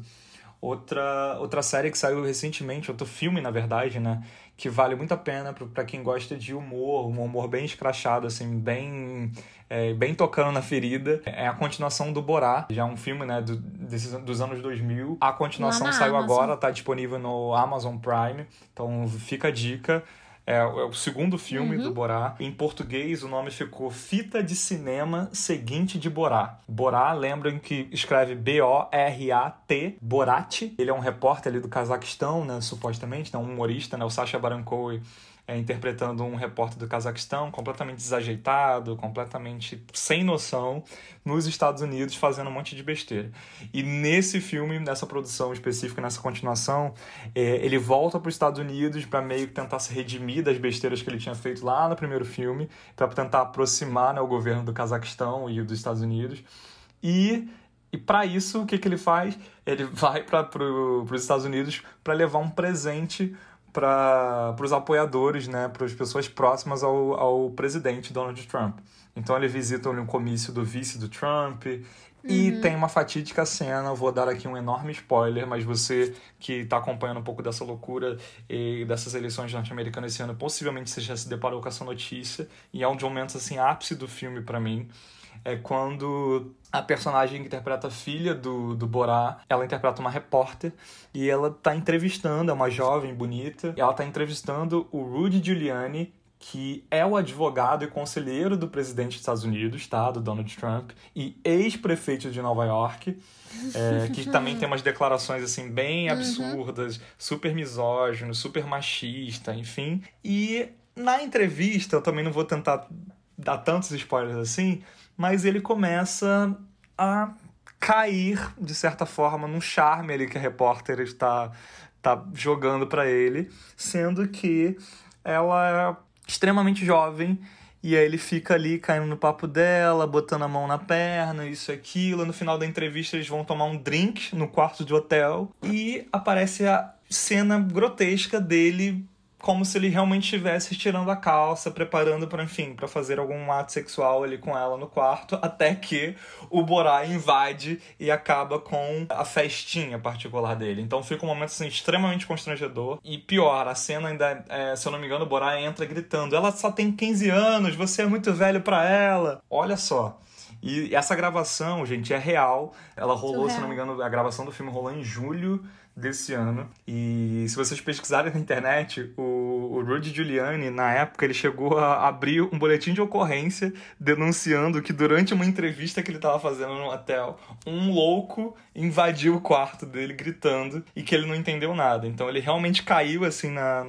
Outra, outra série que saiu recentemente, outro filme, na verdade, né? Que vale muito a pena para quem gosta de humor, um humor bem escrachado, assim, bem, é, bem tocando na ferida. É a continuação do Borá, já um filme, né, do, desses, dos anos 2000. A continuação saiu Amazon. agora, tá disponível no Amazon Prime, então fica a dica. É, é, o segundo filme uhum. do Borá. Em português, o nome ficou Fita de Cinema Seguinte de Borá. Borá, lembram que escreve B-O-R-A-T, Borat. Ele é um repórter ali do Cazaquistão, né, supostamente, né, um humorista, né, o Sacha Baron Cohen é, interpretando um repórter do Cazaquistão completamente desajeitado, completamente sem noção, nos Estados Unidos fazendo um monte de besteira. E nesse filme, nessa produção específica, nessa continuação, é, ele volta para os Estados Unidos para meio que tentar se redimir das besteiras que ele tinha feito lá no primeiro filme, para tentar aproximar né, o governo do Cazaquistão e dos Estados Unidos. E e para isso, o que, que ele faz? Ele vai para os Estados Unidos para levar um presente para os apoiadores, né, para as pessoas próximas ao, ao presidente Donald Trump. Então ele visita um comício do vice do Trump e uhum. tem uma fatídica cena, vou dar aqui um enorme spoiler, mas você que está acompanhando um pouco dessa loucura e dessas eleições norte-americanas esse ano, possivelmente você já se deparou com essa notícia, e é um dos momentos assim ápice do filme para mim. É quando a personagem que interpreta a filha do, do Borá, ela interpreta uma repórter e ela está entrevistando, é uma jovem bonita, e ela está entrevistando o Rudy Giuliani, que é o advogado e conselheiro do presidente dos Estados Unidos, tá? Do Donald Trump, e ex-prefeito de Nova York, é, que também tem umas declarações, assim, bem uhum. absurdas, uhum. super misógino, super machista, enfim. E na entrevista, eu também não vou tentar dar tantos spoilers assim, mas ele começa a cair, de certa forma, num charme ali que a repórter está, está jogando para ele, sendo que ela extremamente jovem. E aí ele fica ali caindo no papo dela, botando a mão na perna, isso e aquilo. No final da entrevista eles vão tomar um drink no quarto de hotel e aparece a cena grotesca dele como se ele realmente estivesse tirando a calça, preparando para, enfim, para fazer algum ato sexual ali com ela no quarto, até que o Borá invade e acaba com a festinha particular dele. Então fica um momento assim, extremamente constrangedor. E pior, a cena ainda, é, se eu não me engano, o Borá entra gritando: "Ela só tem 15 anos, você é muito velho para ela". Olha só. E essa gravação, gente, é real. Ela rolou, Surreal. se não me engano, a gravação do filme rolou em julho desse ano. E se vocês pesquisarem na internet, o, o Rudy Giuliani, na época, ele chegou a abrir um boletim de ocorrência denunciando que durante uma entrevista que ele estava fazendo no hotel, um louco invadiu o quarto dele gritando e que ele não entendeu nada. Então ele realmente caiu assim na,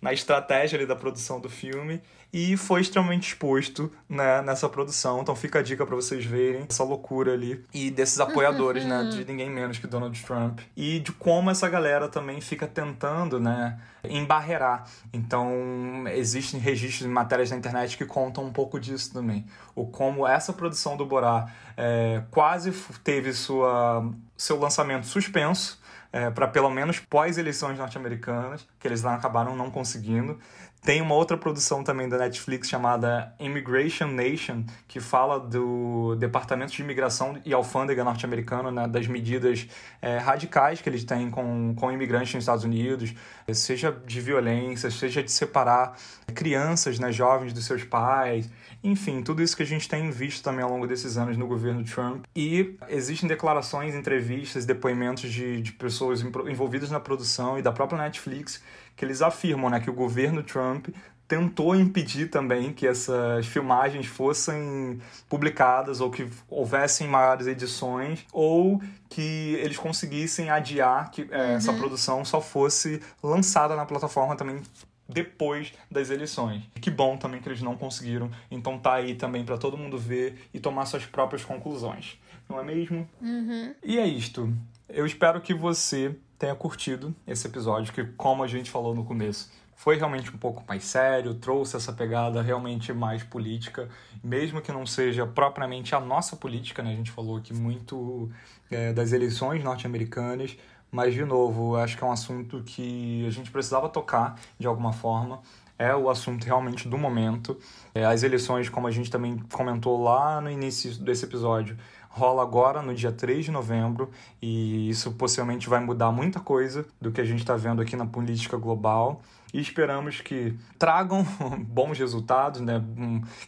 na estratégia ali da produção do filme e foi extremamente exposto né, nessa produção. Então fica a dica para vocês verem essa loucura ali e desses apoiadores, né, de ninguém menos que Donald Trump e de como essa galera também fica tentando, né, embarrear. Então existem registros e matérias na internet que contam um pouco disso também. O como essa produção do Borá é, quase teve sua seu lançamento suspenso é, para pelo menos pós-eleições norte-americanas, que eles lá acabaram não conseguindo. Tem uma outra produção também da Netflix chamada Immigration Nation, que fala do Departamento de Imigração e Alfândega norte-americano, né, das medidas é, radicais que eles têm com, com imigrantes nos Estados Unidos, seja de violência, seja de separar crianças, né, jovens dos seus pais, enfim, tudo isso que a gente tem visto também ao longo desses anos no governo Trump. E existem declarações, entrevistas, depoimentos de, de pessoas envolvidas na produção e da própria Netflix que eles afirmam né, que o governo Trump tentou impedir também que essas filmagens fossem publicadas ou que houvessem maiores edições ou que eles conseguissem adiar que é, uhum. essa produção só fosse lançada na plataforma também depois das eleições. Que bom também que eles não conseguiram. Então tá aí também para todo mundo ver e tomar suas próprias conclusões. Não é mesmo? Uhum. E é isto. Eu espero que você tenha curtido esse episódio, que, como a gente falou no começo, foi realmente um pouco mais sério, trouxe essa pegada realmente mais política, mesmo que não seja propriamente a nossa política, né? A gente falou aqui muito é, das eleições norte-americanas, mas, de novo, acho que é um assunto que a gente precisava tocar de alguma forma. É o assunto realmente do momento. É, as eleições, como a gente também comentou lá no início desse episódio, rola agora no dia 3 de novembro e isso possivelmente vai mudar muita coisa do que a gente está vendo aqui na política global. E esperamos que tragam bons resultados, né?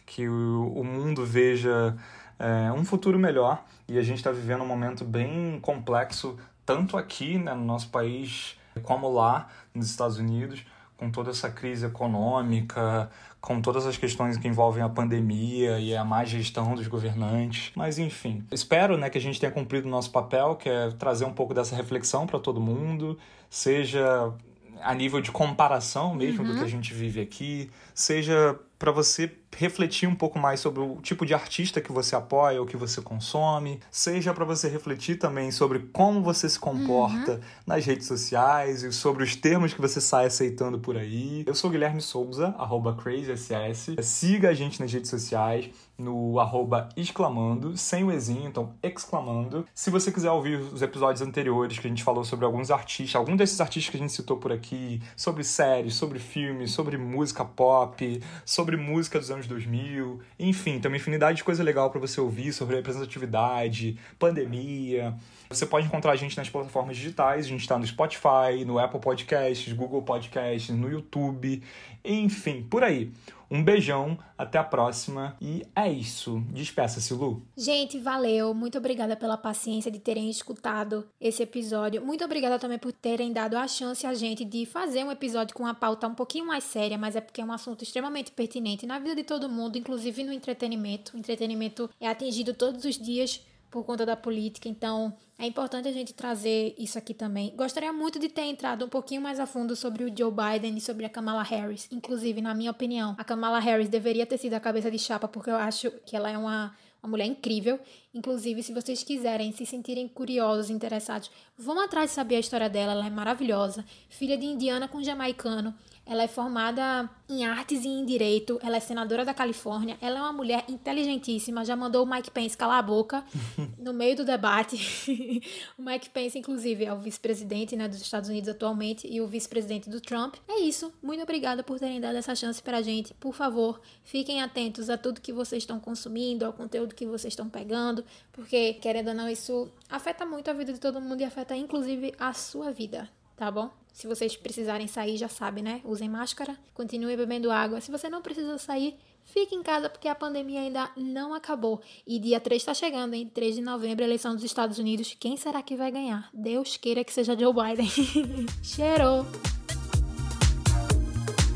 que o, mundo veja é, um futuro melhor. E a gente está vivendo um momento bem complexo tanto aqui né, no nosso país como lá nos Estados Unidos com toda essa crise econômica, com todas as questões que envolvem a pandemia e a má gestão dos governantes. Mas enfim, espero né, que a gente tenha cumprido o nosso papel, que é trazer um pouco dessa reflexão para todo mundo, seja a nível de comparação mesmo uhum. do que a gente vive aqui, seja para você refletir um pouco mais sobre o tipo de artista que você apoia ou que você consome, seja para você refletir também sobre como você se comporta uhum. nas redes sociais e sobre os termos que você sai aceitando por aí. Eu sou Guilherme Souza, arroba CrazySS. Siga a gente nas redes sociais no arroba exclamando, sem o exinho, então exclamando. Se você quiser ouvir os episódios anteriores que a gente falou sobre alguns artistas, algum desses artistas que a gente citou por aqui, sobre séries, sobre filmes, sobre música pop, sobre música dos anos 2000, enfim, tem uma infinidade de coisa legal para você ouvir sobre representatividade, pandemia. Você pode encontrar a gente nas plataformas digitais, a gente está no Spotify, no Apple Podcasts, Google Podcasts, no YouTube, enfim, por aí. Um beijão, até a próxima e é isso. Despeça-se, Lu. Gente, valeu. Muito obrigada pela paciência de terem escutado esse episódio. Muito obrigada também por terem dado a chance a gente de fazer um episódio com uma pauta um pouquinho mais séria, mas é porque é um assunto extremamente pertinente na vida de todo mundo, inclusive no entretenimento. O entretenimento é atingido todos os dias por conta da política, então é importante a gente trazer isso aqui também. Gostaria muito de ter entrado um pouquinho mais a fundo sobre o Joe Biden e sobre a Kamala Harris. Inclusive, na minha opinião, a Kamala Harris deveria ter sido a cabeça de chapa, porque eu acho que ela é uma, uma mulher incrível. Inclusive, se vocês quiserem se sentirem curiosos, interessados, vão atrás de saber a história dela. Ela é maravilhosa. Filha de indiana com jamaicano. Ela é formada em artes e em direito. Ela é senadora da Califórnia. Ela é uma mulher inteligentíssima. Já mandou o Mike Pence calar a boca no meio do debate. o Mike Pence, inclusive, é o vice-presidente né, dos Estados Unidos atualmente e o vice-presidente do Trump. É isso. Muito obrigada por terem dado essa chance pra gente. Por favor, fiquem atentos a tudo que vocês estão consumindo, ao conteúdo que vocês estão pegando, porque, querendo ou não, isso afeta muito a vida de todo mundo e afeta inclusive a sua vida, tá bom? Se vocês precisarem sair, já sabem, né? Usem máscara, continuem bebendo água. Se você não precisa sair, fique em casa porque a pandemia ainda não acabou. E dia 3 está chegando, hein? 3 de novembro, eleição dos Estados Unidos. Quem será que vai ganhar? Deus queira que seja Joe Biden. Cheirou!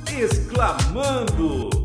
Exclamando!